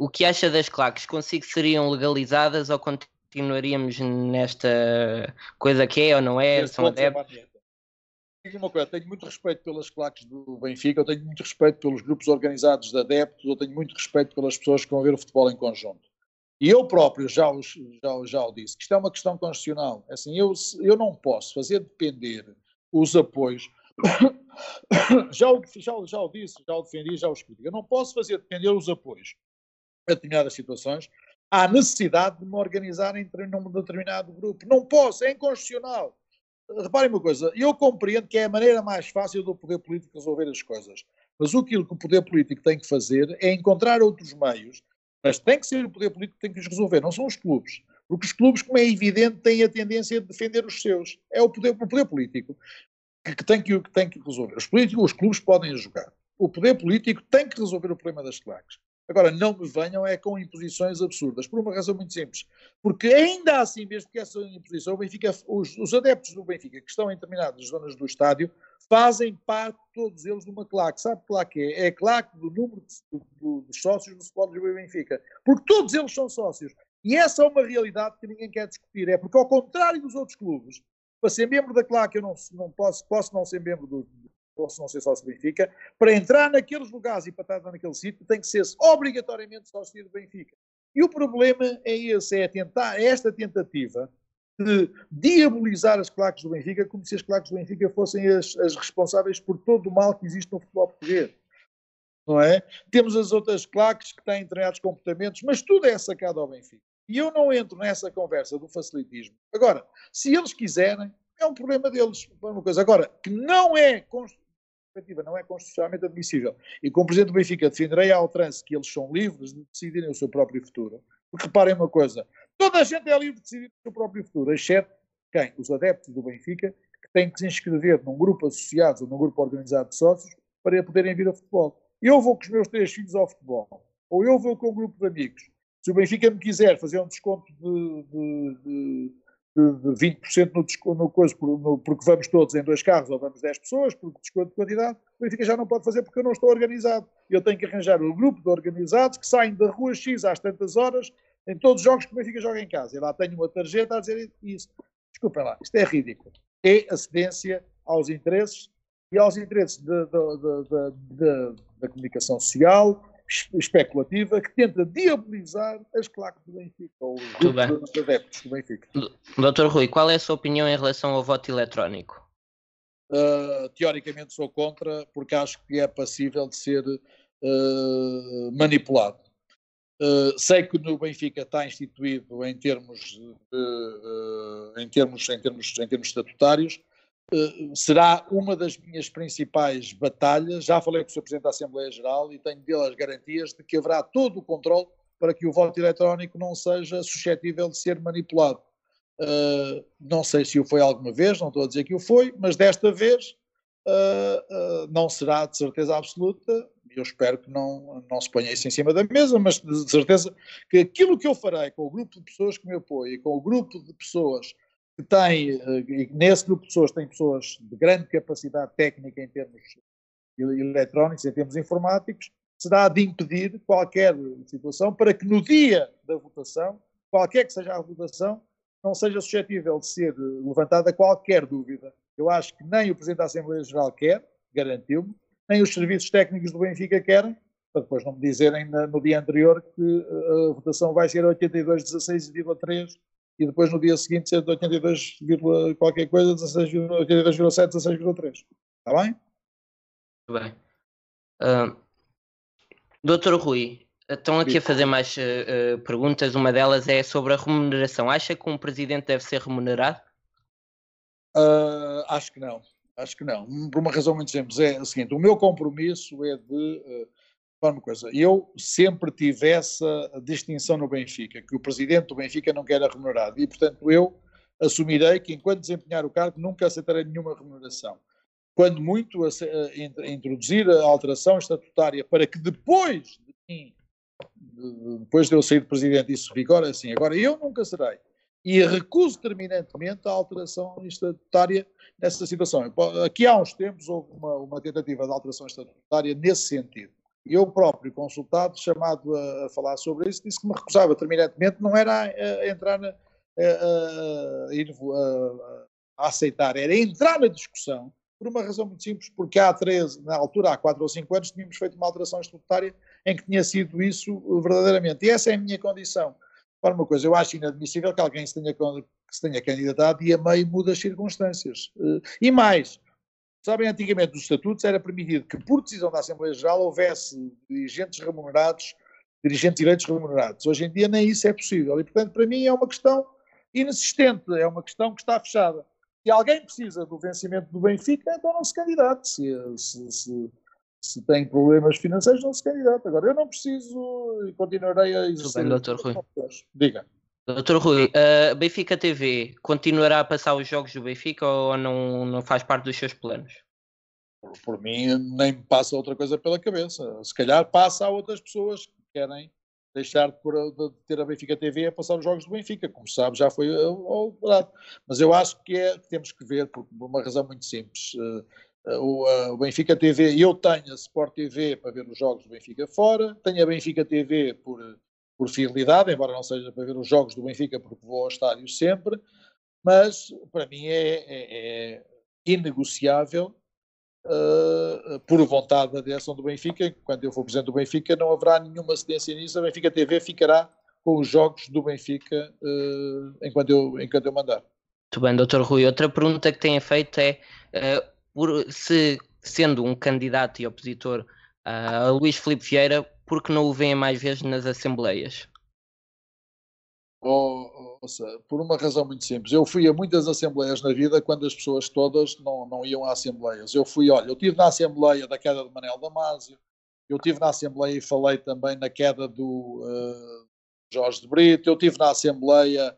O que acha das claques? Consigo seriam legalizadas ou continuaríamos nesta coisa que é ou não é? São adeptos? Digo uma coisa, tenho muito respeito pelas claques do Benfica, eu tenho muito respeito pelos grupos organizados de adeptos, eu tenho muito respeito pelas pessoas que vão ver o futebol em conjunto. E eu próprio já, os, já, já o disse, que isto é uma questão constitucional. É assim, eu, eu não posso fazer depender os apoios. já, o, já, já o disse, já o defendi, já o expliquei. Eu não posso fazer depender os apoios a determinadas situações à necessidade de me organizar entre um determinado grupo. Não posso, é inconstitucional. Reparem uma coisa, eu compreendo que é a maneira mais fácil do poder político resolver as coisas, mas o que o poder político tem que fazer é encontrar outros meios, mas tem que ser o poder político que tem que os resolver, não são os clubes. Porque os clubes, como é evidente, têm a tendência de defender os seus. É o poder, o poder político que, que, tem que, que tem que resolver. Os políticos, os clubes podem jogar. O poder político tem que resolver o problema das claques. Agora, não me venham é com imposições absurdas, por uma razão muito simples. Porque ainda assim, mesmo que essa imposição, Benfica, os, os, adeptos do Benfica que estão em determinadas zonas do estádio fazem parte, todos eles, de uma claque. Sabe que claque é? É claque do número de, sócios do Sport e Benfica. Porque todos eles são sócios. E essa é uma realidade que ninguém quer discutir. É porque, ao contrário dos outros clubes, para ser membro da claque eu não, não posso, posso não ser membro do, posso não ser sócio do Benfica, para entrar naqueles lugares e para estar naquele sítio, tem que ser obrigatoriamente sócio do Benfica. E o problema é esse, é tentar, é esta tentativa de diabolizar as claques do Benfica como se as claques do Benfica fossem as, as responsáveis por todo o mal que existe no futebol português. Não é? Temos as outras claques que têm determinados comportamentos, mas tudo é sacado ao Benfica. E eu não entro nessa conversa do facilitismo. Agora, se eles quiserem, é um problema deles. Uma coisa. Agora, que não é não é constitucionalmente admissível. E como Presidente do Benfica defenderei ao trânsito que eles são livres de decidirem o seu próprio futuro. Porque reparem uma coisa, toda a gente é livre de decidir o seu próprio futuro, exceto quem? Os adeptos do Benfica, que têm que se inscrever num grupo associado ou num grupo organizado de sócios para poderem vir ao futebol. Eu vou com os meus três filhos ao futebol, ou eu vou com um grupo de amigos. Se o Benfica me quiser fazer um desconto de, de, de de, de 20% no, desconto, no coisa, porque vamos todos em dois carros ou vamos 10 pessoas, porque desconto de quantidade, o Benfica já não pode fazer porque eu não estou organizado. Eu tenho que arranjar um grupo de organizados que saem da rua X às tantas horas em todos os jogos que o Benfica joga em casa. E lá tenho uma tarjeta a dizer isso. Desculpem lá, isto é ridículo. É acedência aos interesses e aos interesses da comunicação social, especulativa que tenta diabolizar as claques do Benfica, ou os adeptos do Benfica. Doutor Rui, qual é a sua opinião em relação ao voto eletrónico? Uh, teoricamente sou contra, porque acho que é passível de ser uh, manipulado. Uh, sei que no Benfica está instituído em termos, em termos, em termos, em termos estatutários, será uma das minhas principais batalhas. Já falei com o Sr. Presidente da Assembleia Geral e tenho dele as garantias de que haverá todo o controle para que o voto eletrónico não seja suscetível de ser manipulado. Uh, não sei se o foi alguma vez, não estou a dizer que o foi, mas desta vez uh, uh, não será de certeza absoluta. Eu espero que não, não se ponha isso em cima da mesa, mas de certeza que aquilo que eu farei com o grupo de pessoas que me apoiam e com o grupo de pessoas que tem, eh, nesse grupo de pessoas, tem pessoas de grande capacidade técnica em termos eletrónicos, em termos informáticos, será de impedir qualquer situação para que no dia da votação, qualquer que seja a votação, não seja suscetível de ser levantada qualquer dúvida. Eu acho que nem o Presidente da Assembleia Geral quer, garantiu-me, nem os serviços técnicos do Benfica querem, para depois não me dizerem no dia anterior que eh, a votação vai ser 82,16,3 e depois no dia seguinte ser de 82, qualquer coisa, 82,7, 16,3. Está bem? Muito bem. Uh, Doutor Rui, estão aqui a fazer mais uh, perguntas. Uma delas é sobre a remuneração. Acha que um presidente deve ser remunerado? Uh, acho que não. Acho que não. Por uma razão muito simples. É o seguinte: o meu compromisso é de uma coisa, eu sempre tive essa distinção no Benfica, que o presidente do Benfica não quer remunerado, e portanto eu assumirei que enquanto desempenhar o cargo nunca aceitarei nenhuma remuneração. Quando muito a, a, a introduzir a alteração estatutária para que depois de mim, depois de eu sair de presidente, isso vigora assim. Agora eu nunca serei. E recuso terminantemente a alteração estatutária nessa situação. Aqui há uns tempos houve uma, uma tentativa de alteração estatutária nesse sentido eu próprio, consultado, chamado a, a, falar sobre isso, disse que me recusava terminantemente, não era a, a entrar na, a, aceitar, era entrar na discussão, por uma razão muito simples, porque há 13, na altura, há 4 ou 5 anos, tínhamos feito uma alteração estatutária em que tinha sido isso verdadeiramente. E essa é a minha condição. Para uma coisa, eu acho inadmissível que alguém se tenha, que se tenha candidatado e a meio muda as circunstâncias. Eh, e mais, Sabem, antigamente nos estatutos era permitido que, por decisão da Assembleia Geral, houvesse dirigentes remunerados, dirigentes eleitos remunerados. Hoje em dia nem isso é possível. E, portanto, para mim é uma questão inexistente, é uma questão que está fechada. Se alguém precisa do vencimento do Benfica, então não se candidate. Se, se, se, se tem problemas financeiros, não se candidate. Agora, eu não preciso e continuarei a exercer. Bem, doutor Rui. Diga. Doutor Rui, a Benfica TV continuará a passar os jogos do Benfica ou não, não faz parte dos seus planos? Por, por mim, nem me passa outra coisa pela cabeça. Se calhar passa a outras pessoas que querem deixar de, ter a Benfica TV a passar os jogos do Benfica. Como sabe, já foi alterado. Mas eu acho que, é, temos que ver, por, uma razão muito simples. Uh, o, Benfica TV, eu tenho a Sport TV para ver os jogos do Benfica fora, tenho a Benfica TV por por fidelidade, embora não seja para ver os jogos do Benfica, porque vou ao estádio sempre, mas para mim é, é, é inegociável, uh, por vontade da direção do Benfica, quando eu for presidente do Benfica, não haverá nenhuma cedência nisso, a Benfica TV ficará com os jogos do Benfica uh, enquanto, eu, enquanto eu mandar. Muito bem, doutor Rui. Outra pergunta que tenha feito é, uh, por, se sendo um candidato e opositor a Luís Filipe Vieira, por que não o veem mais vezes nas assembleias? Oh, oh, por uma razão muito simples. Eu fui a muitas assembleias na vida quando as pessoas todas não, não iam a assembleias. Eu fui, olha, eu estive na assembleia da queda de Manel Damasio, eu estive na assembleia e falei também na queda do uh, Jorge de Brito, eu estive na assembleia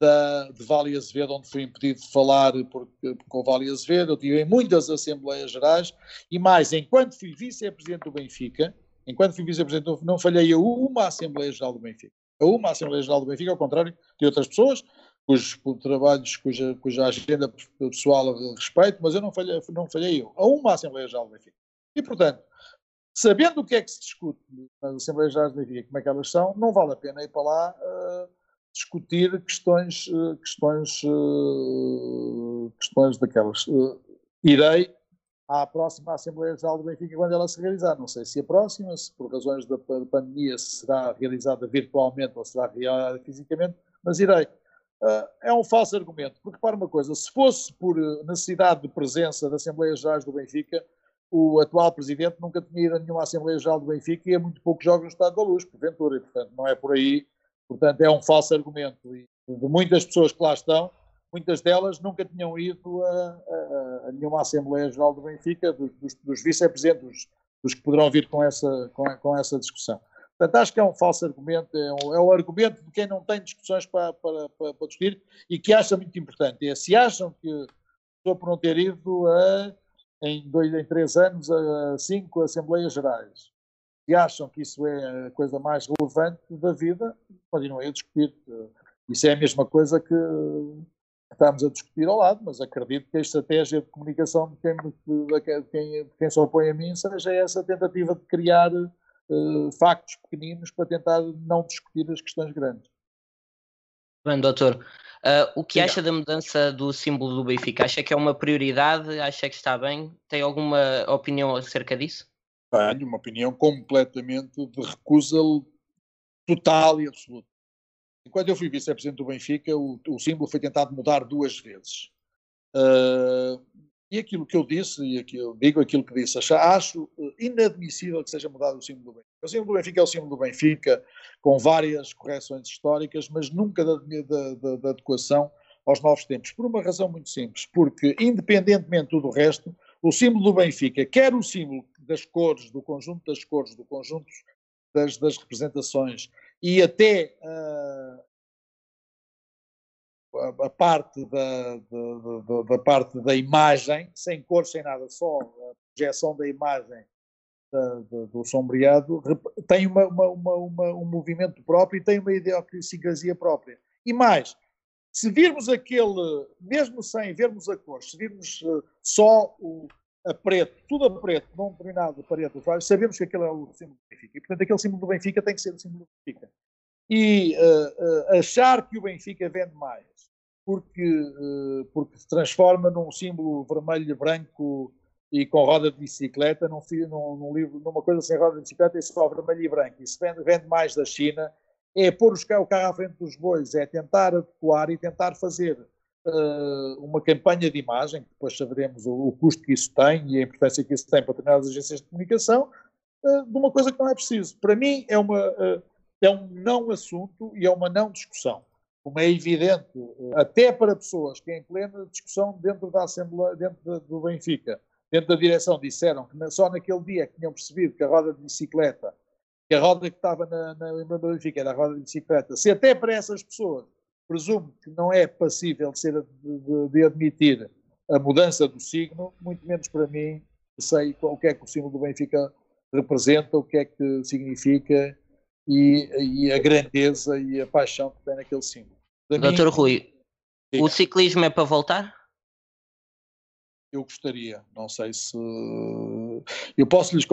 da, de Vale Azevedo, onde fui impedido de falar por, com o Vale Azevedo, eu estive em muitas assembleias gerais e mais, enquanto fui vice-presidente do Benfica, enquanto fui vice-presidente, não falhei a uma Assembleia Geral do Benfica. A uma Assembleia Geral do Benfica, ao contrário de outras pessoas, cujos trabalhos, cuja, cuja agenda pessoal respeito, mas eu não falhei, não falhei eu. A uma Assembleia Geral do Benfica. E, portanto, sabendo o que é que se discute nas Assembleias Gerais do Benfica, como é que elas são, não vale a pena ir para lá uh, discutir questões, uh, questões, uh, questões daquelas. irei à próxima Assembleia Geral do Benfica quando ela se realizar. Não sei se a próxima, se por razões da pandemia será realizada virtualmente ou será realizada fisicamente, mas irei. Uh, é um falso argumento, porque para uma coisa, se fosse por necessidade de presença da Assembleia Geral do Benfica, o atual presidente nunca tinha ido a nenhuma Assembleia Geral do Benfica e é muito pouco joga no Estado da Luz, porventura, e portanto não é por aí, portanto é um falso argumento. E de muitas pessoas que lá estão, muitas delas nunca tinham ido a, a, a nenhuma Assembleia Geral do Benfica, dos, dos, dos vice-presidentes, dos, dos, que poderão vir com essa, com, com, essa discussão. Portanto, acho que é um falso argumento, é um, é um argumento de quem não tem discussões para, para, para, para, discutir e que acha muito importante. É, se acham que estou por não ter ido a, em, dois, em três anos a cinco Assembleias Gerais, se acham que isso é a coisa mais relevante da vida, continuem a discutir. Isso é a mesma coisa que estamos a discutir ao lado, mas acredito que a estratégia de comunicação de quem, de quem, de quem se opõe a mim seja essa tentativa de criar uh, factos pequeninos para tentar não discutir as questões grandes. Bem, doutor, uh, o que acha da mudança do símbolo do Benfica? Acha que é uma prioridade? Acha que está bem? Tem alguma opinião acerca disso? Tenho uma opinião completamente de recusa total e absoluta. Quando eu fui vice-presidente do Benfica, o, o, símbolo foi tentado mudar duas vezes. Uh, e aquilo que eu disse, e aqui eu digo aquilo que disse, acho inadmissível que seja mudado o símbolo do Benfica. O símbolo do Benfica é o símbolo do Benfica, com várias correções históricas, mas nunca da, da, da, da adequação aos novos tempos, por uma razão muito simples, porque, independentemente de tudo o resto, o símbolo do Benfica, quer o símbolo das cores, do conjunto das cores, do conjunto das, das representações e até uh, a, parte da, da, da, da, parte da imagem, sem cor, sem nada, só a projeção da imagem do sombreado, tem uma, uma, uma, um movimento próprio e tem uma idiosincrasia própria. E mais, se virmos aquele, mesmo sem vermos a cor, se virmos uh, só o, a preto, tudo a preto, num determinado parede do sabemos que aquele é o símbolo do Benfica. E, portanto, aquele símbolo do Benfica tem que ser o símbolo do Benfica. E uh, uh, achar que o Benfica vende mais porque, uh, porque se transforma num símbolo vermelho, branco e com roda de bicicleta, num, num, num livro, numa coisa sem roda de bicicleta e só vermelho e branco. E se vende, vende mais da China, é pôr o carro à frente dos bois, é tentar adequar e tentar fazer uh, uma campanha de imagem, que depois saberemos o, o, custo que isso tem e a importância que isso tem para determinadas agências de comunicação, uh, de uma coisa que não é preciso. Para mim é, uma, uh, é um não assunto e é uma não discussão. Como é evidente, até para pessoas que em plena discussão dentro da Assembleia, dentro do Benfica, dentro da direção, disseram que só naquele dia que tinham percebido que a roda de bicicleta, que a roda que estava na, na do Benfica era a roda de bicicleta, se até para essas pessoas presumo que não é passível de, ser, de, de, admitir a mudança do signo, muito menos para mim, sei o que é que o símbolo do Benfica representa, o que é que significa e, e a grandeza e a paixão que tem naquele símbolo. Doutor mim, Rui, diga. o ciclismo é para voltar? Eu gostaria, não sei se. Eu posso lhes.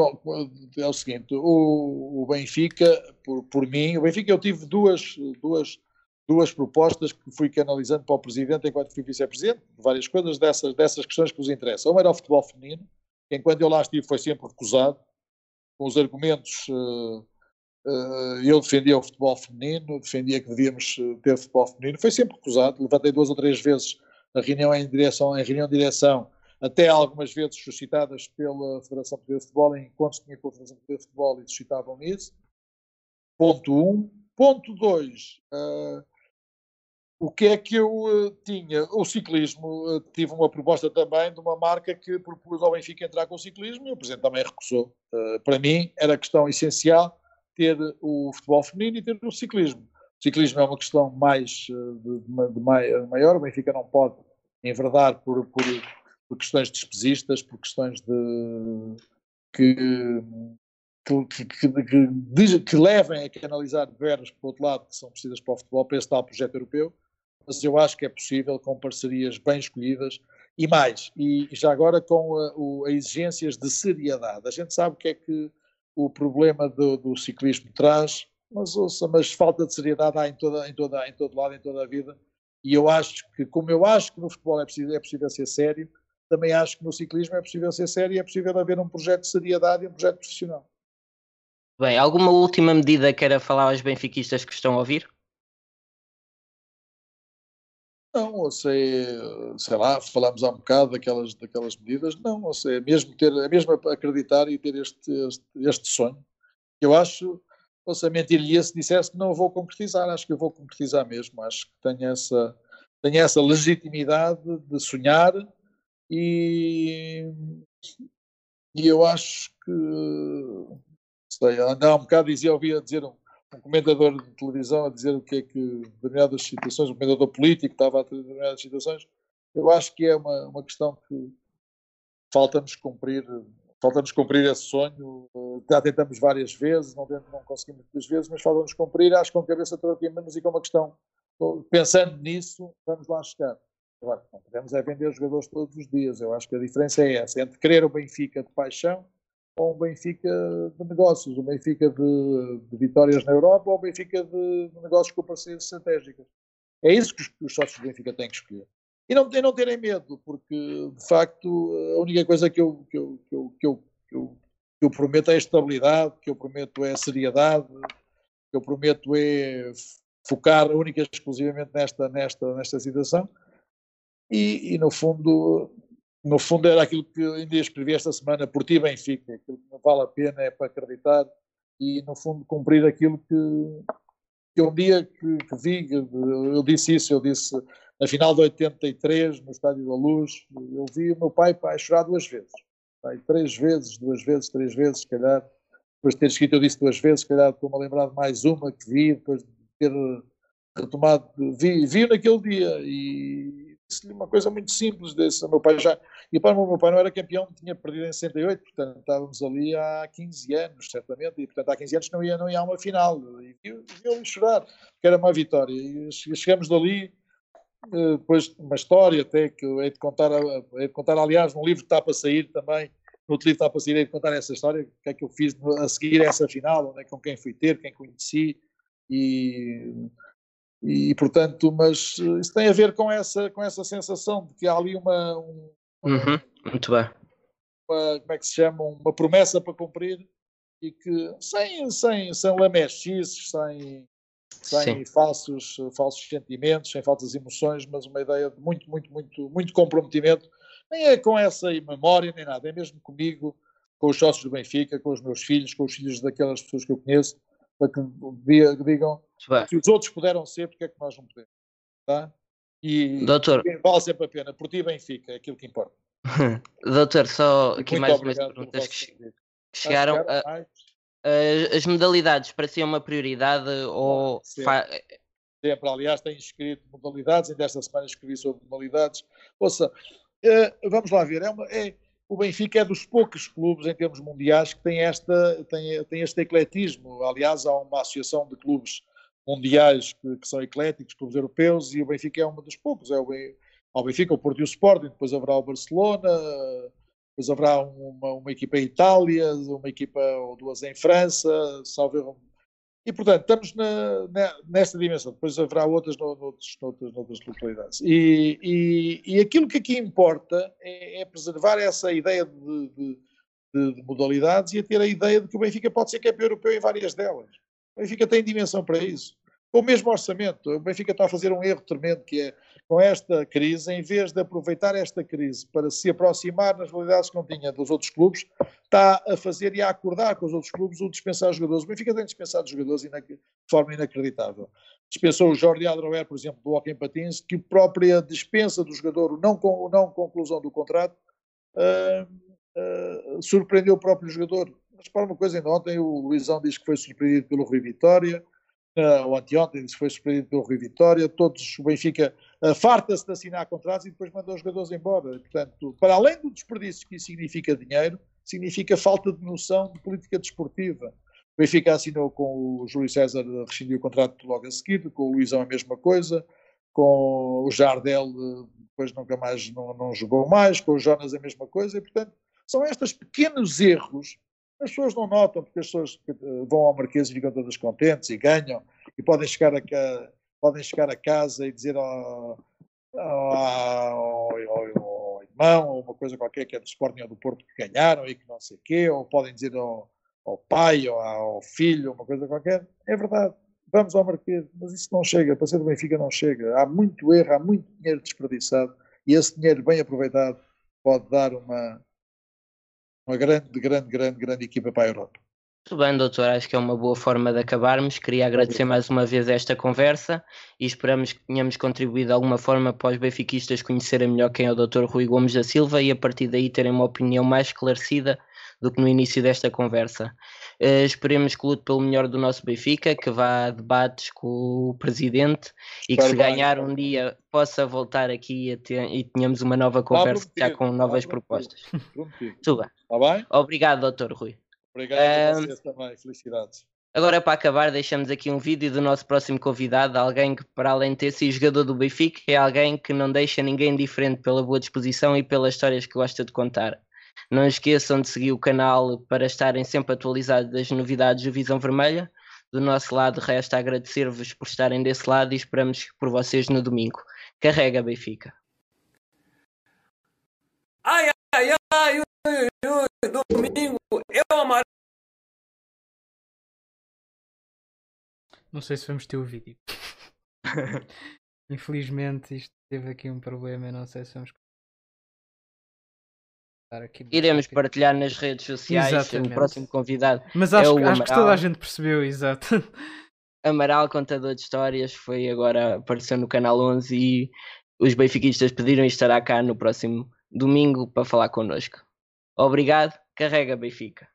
É o seguinte: o, o Benfica, por, por mim, o Benfica eu tive duas, duas duas propostas que fui canalizando para o Presidente enquanto fui Vice-Presidente, várias coisas dessas, dessas questões que vos interessam. Uma era o futebol feminino, que enquanto eu lá estive foi sempre recusado, com os argumentos. Uh, uh, eu defendia o futebol feminino, defendia que devíamos eh, ter futebol feminino, foi sempre recusado. Levantei duas ou três vezes a reunião em direção, em reunião de direção, até algumas vezes suscitadas pela Federação Portuguesa de Futebol, em encontros que tinha com a Federação Portuguesa de Futebol e suscitavam isso. Ponto 1. Um. Ponto 2. Uh, o que é que eu uh, tinha? O ciclismo, uh, tive uma proposta também de uma marca que propôs ao Benfica entrar com o ciclismo e o Presidente também recusou. Uh, para mim, era questão essencial ter o futebol feminino e ter o ciclismo. O ciclismo é uma questão mais de, de maior, o Benfica não pode enverdar por, por, por questões despesistas, por questões de que que, que, que, que, levem a canalizar verbas, por outro lado, que são precisas para o futebol, para esse tal projeto europeu, mas eu acho que é possível com parcerias bem escolhidas e mais, e já agora com a, o, a exigências de seriedade. A gente sabe o que é que o problema do, do ciclismo traz, mas ouça, mas falta de seriedade há em, toda, em, toda, em todo lado, em toda a vida, e eu acho que, como eu acho que no futebol é possível, é possível ser sério, também acho que no ciclismo é possível ser sério e é possível haver um projeto de seriedade e um projeto profissional. Bem, alguma última medida que era falar aos benfiquistas que estão a ouvir? Não, ou sei, sei lá, falámos há um bocado daquelas, daquelas medidas, não, ou seja, é mesmo, ter, é mesmo acreditar e ter este, este, este sonho, eu acho, ou seja, mentiria se dissesse que não vou concretizar, acho que eu vou concretizar mesmo, acho que tenho essa, tenho essa legitimidade de sonhar e, e eu acho que, sei, há um bocado dizia, ouvia dizer um, um comentador de televisão a dizer o que é que determinadas situações, um comentador político estava a ter determinadas situações, eu acho que é uma, uma questão que falta-nos cumprir, falta-nos cumprir esse sonho, já tentamos várias vezes, não, não conseguimos muitas vezes, mas falta-nos cumprir, acho que com a cabeça toda menos e com uma questão, pensando nisso, vamos lá chegar. Agora, não podemos é vender jogadores todos os dias, eu acho que a diferença é essa, entre querer o Benfica de paixão ou um Benfica de negócios, um Benfica de, de vitórias na Europa ou um Benfica de, de, negócios com parcerias estratégicas. É isso que os, os sócios do Benfica têm que escolher. E não, e não terem medo, porque de facto a única coisa que eu, que eu, que eu, que eu, que eu, que eu prometo é estabilidade, que eu prometo é seriedade, que eu prometo é focar única e exclusivamente nesta, nesta, nesta situação. E, e, no fundo no fundo era aquilo que ainda escrevi esta semana, por ti Benfica, aquilo que não vale a pena é para acreditar e no fundo cumprir aquilo que, Eu, um dia que, que vi, eu disse isso, eu disse na final de 83, no Estádio da Luz, eu vi o meu pai, pai chorar duas vezes. Pai, três vezes, duas vezes, três vezes, se calhar. Depois de ter escrito, eu disse duas vezes, se calhar estou-me a lembrar de mais uma que vi, depois de ter retomado, vi, vi naquele dia e uma coisa muito simples desse, meu pai já, e para o meu pai não era campeão, tinha perdido em 68, portanto estávamos ali há 15 anos, certamente, e portanto há 15 anos não ia, não ia a uma final, e viu-lhe chorar, que era uma vitória, e chegamos dali, eh, depois uma história até que eu hei de contar, hei de contar aliás, num livro que está para sair também, no livro está para sair, hei de contar essa história, o que é que eu fiz a seguir essa final, onde é, com quem fui ter, quem conheci, e e portanto, mas isso tem a ver com essa, com essa sensação de que há ali uma, um, uhum, muito bem. Uma, como é que se chama, uma promessa para cumprir e que sem, sem, sem lamechices, sem, sem falsos, falsos sentimentos, sem falsas emoções, mas uma ideia de muito, muito, muito, muito comprometimento, nem é com essa memória nem nada, é mesmo comigo, com os sócios do Benfica, com os meus filhos, com os filhos daquelas pessoas que eu conheço, para que digam se os outros puderam ser, porque é que nós não podemos? Tá? E Doutor. vale sempre a pena. Por ti, Benfica, é aquilo que importa. Doutor, só aqui mais umas perguntas que, que chegaram. A, as modalidades pareciam uma prioridade ou. Sempre. sempre. Aliás, tenho escrito modalidades, ainda esta semana escrevi sobre modalidades. Ouça, uh, vamos lá ver, é uma, é, o Benfica é dos poucos clubes em termos mundiais que tem, esta, tem, tem este ecletismo. Aliás, há uma associação de clubes mundiais que, que, são ecléticos, clubes europeus, e o Benfica é um dos poucos. É o, o Benfica, o Porto e o Sporting, depois haverá o Barcelona, depois haverá uma, uma equipa em Itália, uma equipa ou duas em França, salvo e, portanto, estamos na, na, nesta dimensão. Depois haverá outras noutras, noutras localidades. E, e, e, aquilo que aqui importa é, é preservar essa ideia de, de, de, de, modalidades e a ter a ideia de que o Benfica pode ser campeão europeu em várias delas. O Benfica tem dimensão para isso. Com o mesmo orçamento, o Benfica está a fazer um erro tremendo que é com esta crise, em vez de aproveitar esta crise para se aproximar nas realidades que não tinha dos outros clubes, está a fazer e a acordar com os outros clubes o dispensar jogadores. O Benfica tem dispensado jogadores de forma inacreditável. Dispensou o Jordi Adroer, por exemplo, do Hockey Patins, que a própria dispensa do jogador, não, o não conclusão do contrato, uh, uh, surpreendeu o próprio jogador. Mas para uma coisa, ainda ontem o Luizão diz que foi surpreendido pelo Rui Vitória, uh, ou anteontem foi surpreendido pelo Rui Vitória, todos o Benfica uh, farta-se de assinar contratos e depois manda os jogadores embora. Portanto, para além do desperdício que isso significa dinheiro, significa falta de noção de política desportiva. O Benfica assinou com o Júlio César, rescindiu o contrato logo a seguir, com o Luizão a mesma coisa, com o Jardel depois nunca mais não, não jogou mais, com o Jonas a mesma coisa, e portanto são estes pequenos erros as pessoas não notam, porque as pessoas vão ao Marquês e ficam todas contentes e ganham, e podem chegar a, podem chegar a casa e dizer ao, ao, ao, ao irmão ou uma coisa qualquer que é do Sporting ou do Porto que ganharam e que não sei o quê, ou podem dizer ao, ao pai ou ao filho uma coisa qualquer. É verdade, vamos ao Marquês, mas isso não chega, para ser do Benfica não chega. Há muito erro, há muito dinheiro desperdiçado e esse dinheiro bem aproveitado pode dar uma, uma grande, grande, grande, grande equipa para a Europa. Muito bem, doutor, acho que é uma boa forma de acabarmos. Queria agradecer mais uma vez esta conversa e esperamos que tenhamos contribuído de alguma forma para os benfiquistas conhecerem melhor quem é o doutor Rui Gomes da Silva e a partir daí terem uma opinião mais esclarecida do que no início desta conversa. Uh, esperemos que lute pelo melhor do nosso Benfica, que vá a debates com o presidente e que se ganhar um dia possa voltar aqui ter, e tenhamos uma nova conversa já com novas propostas. Bem. Tá bem? Obrigado, doutor Rui. Obrigado a vocês também. Felicidades. Agora, para acabar, deixamos aqui um vídeo do nosso próximo convidado, alguém que, para além de ter sido jogador do Benfica, é alguém que não deixa ninguém diferente pela boa disposição e pelas histórias que gosta de contar. Não esqueçam de seguir o canal para estarem sempre atualizados das novidades do Visão Vermelha. Do nosso lado, resta agradecer-vos por estarem desse lado e esperamos por vocês no domingo. Carrega, Benfica. Ai, ai, ai, ui, ui, domingo, eu amarelo. Não sei se vamos ter o vídeo. Infelizmente, isto teve aqui um problema. Não sei se vamos Iremos aqui. partilhar nas redes sociais Exatamente. o próximo convidado. Mas acho, é acho que toda a gente percebeu, exato. Amaral, contador de histórias, foi agora, apareceu no canal 11 e os benfiquistas pediram e estará cá no próximo domingo para falar connosco. Obrigado, carrega Benfica.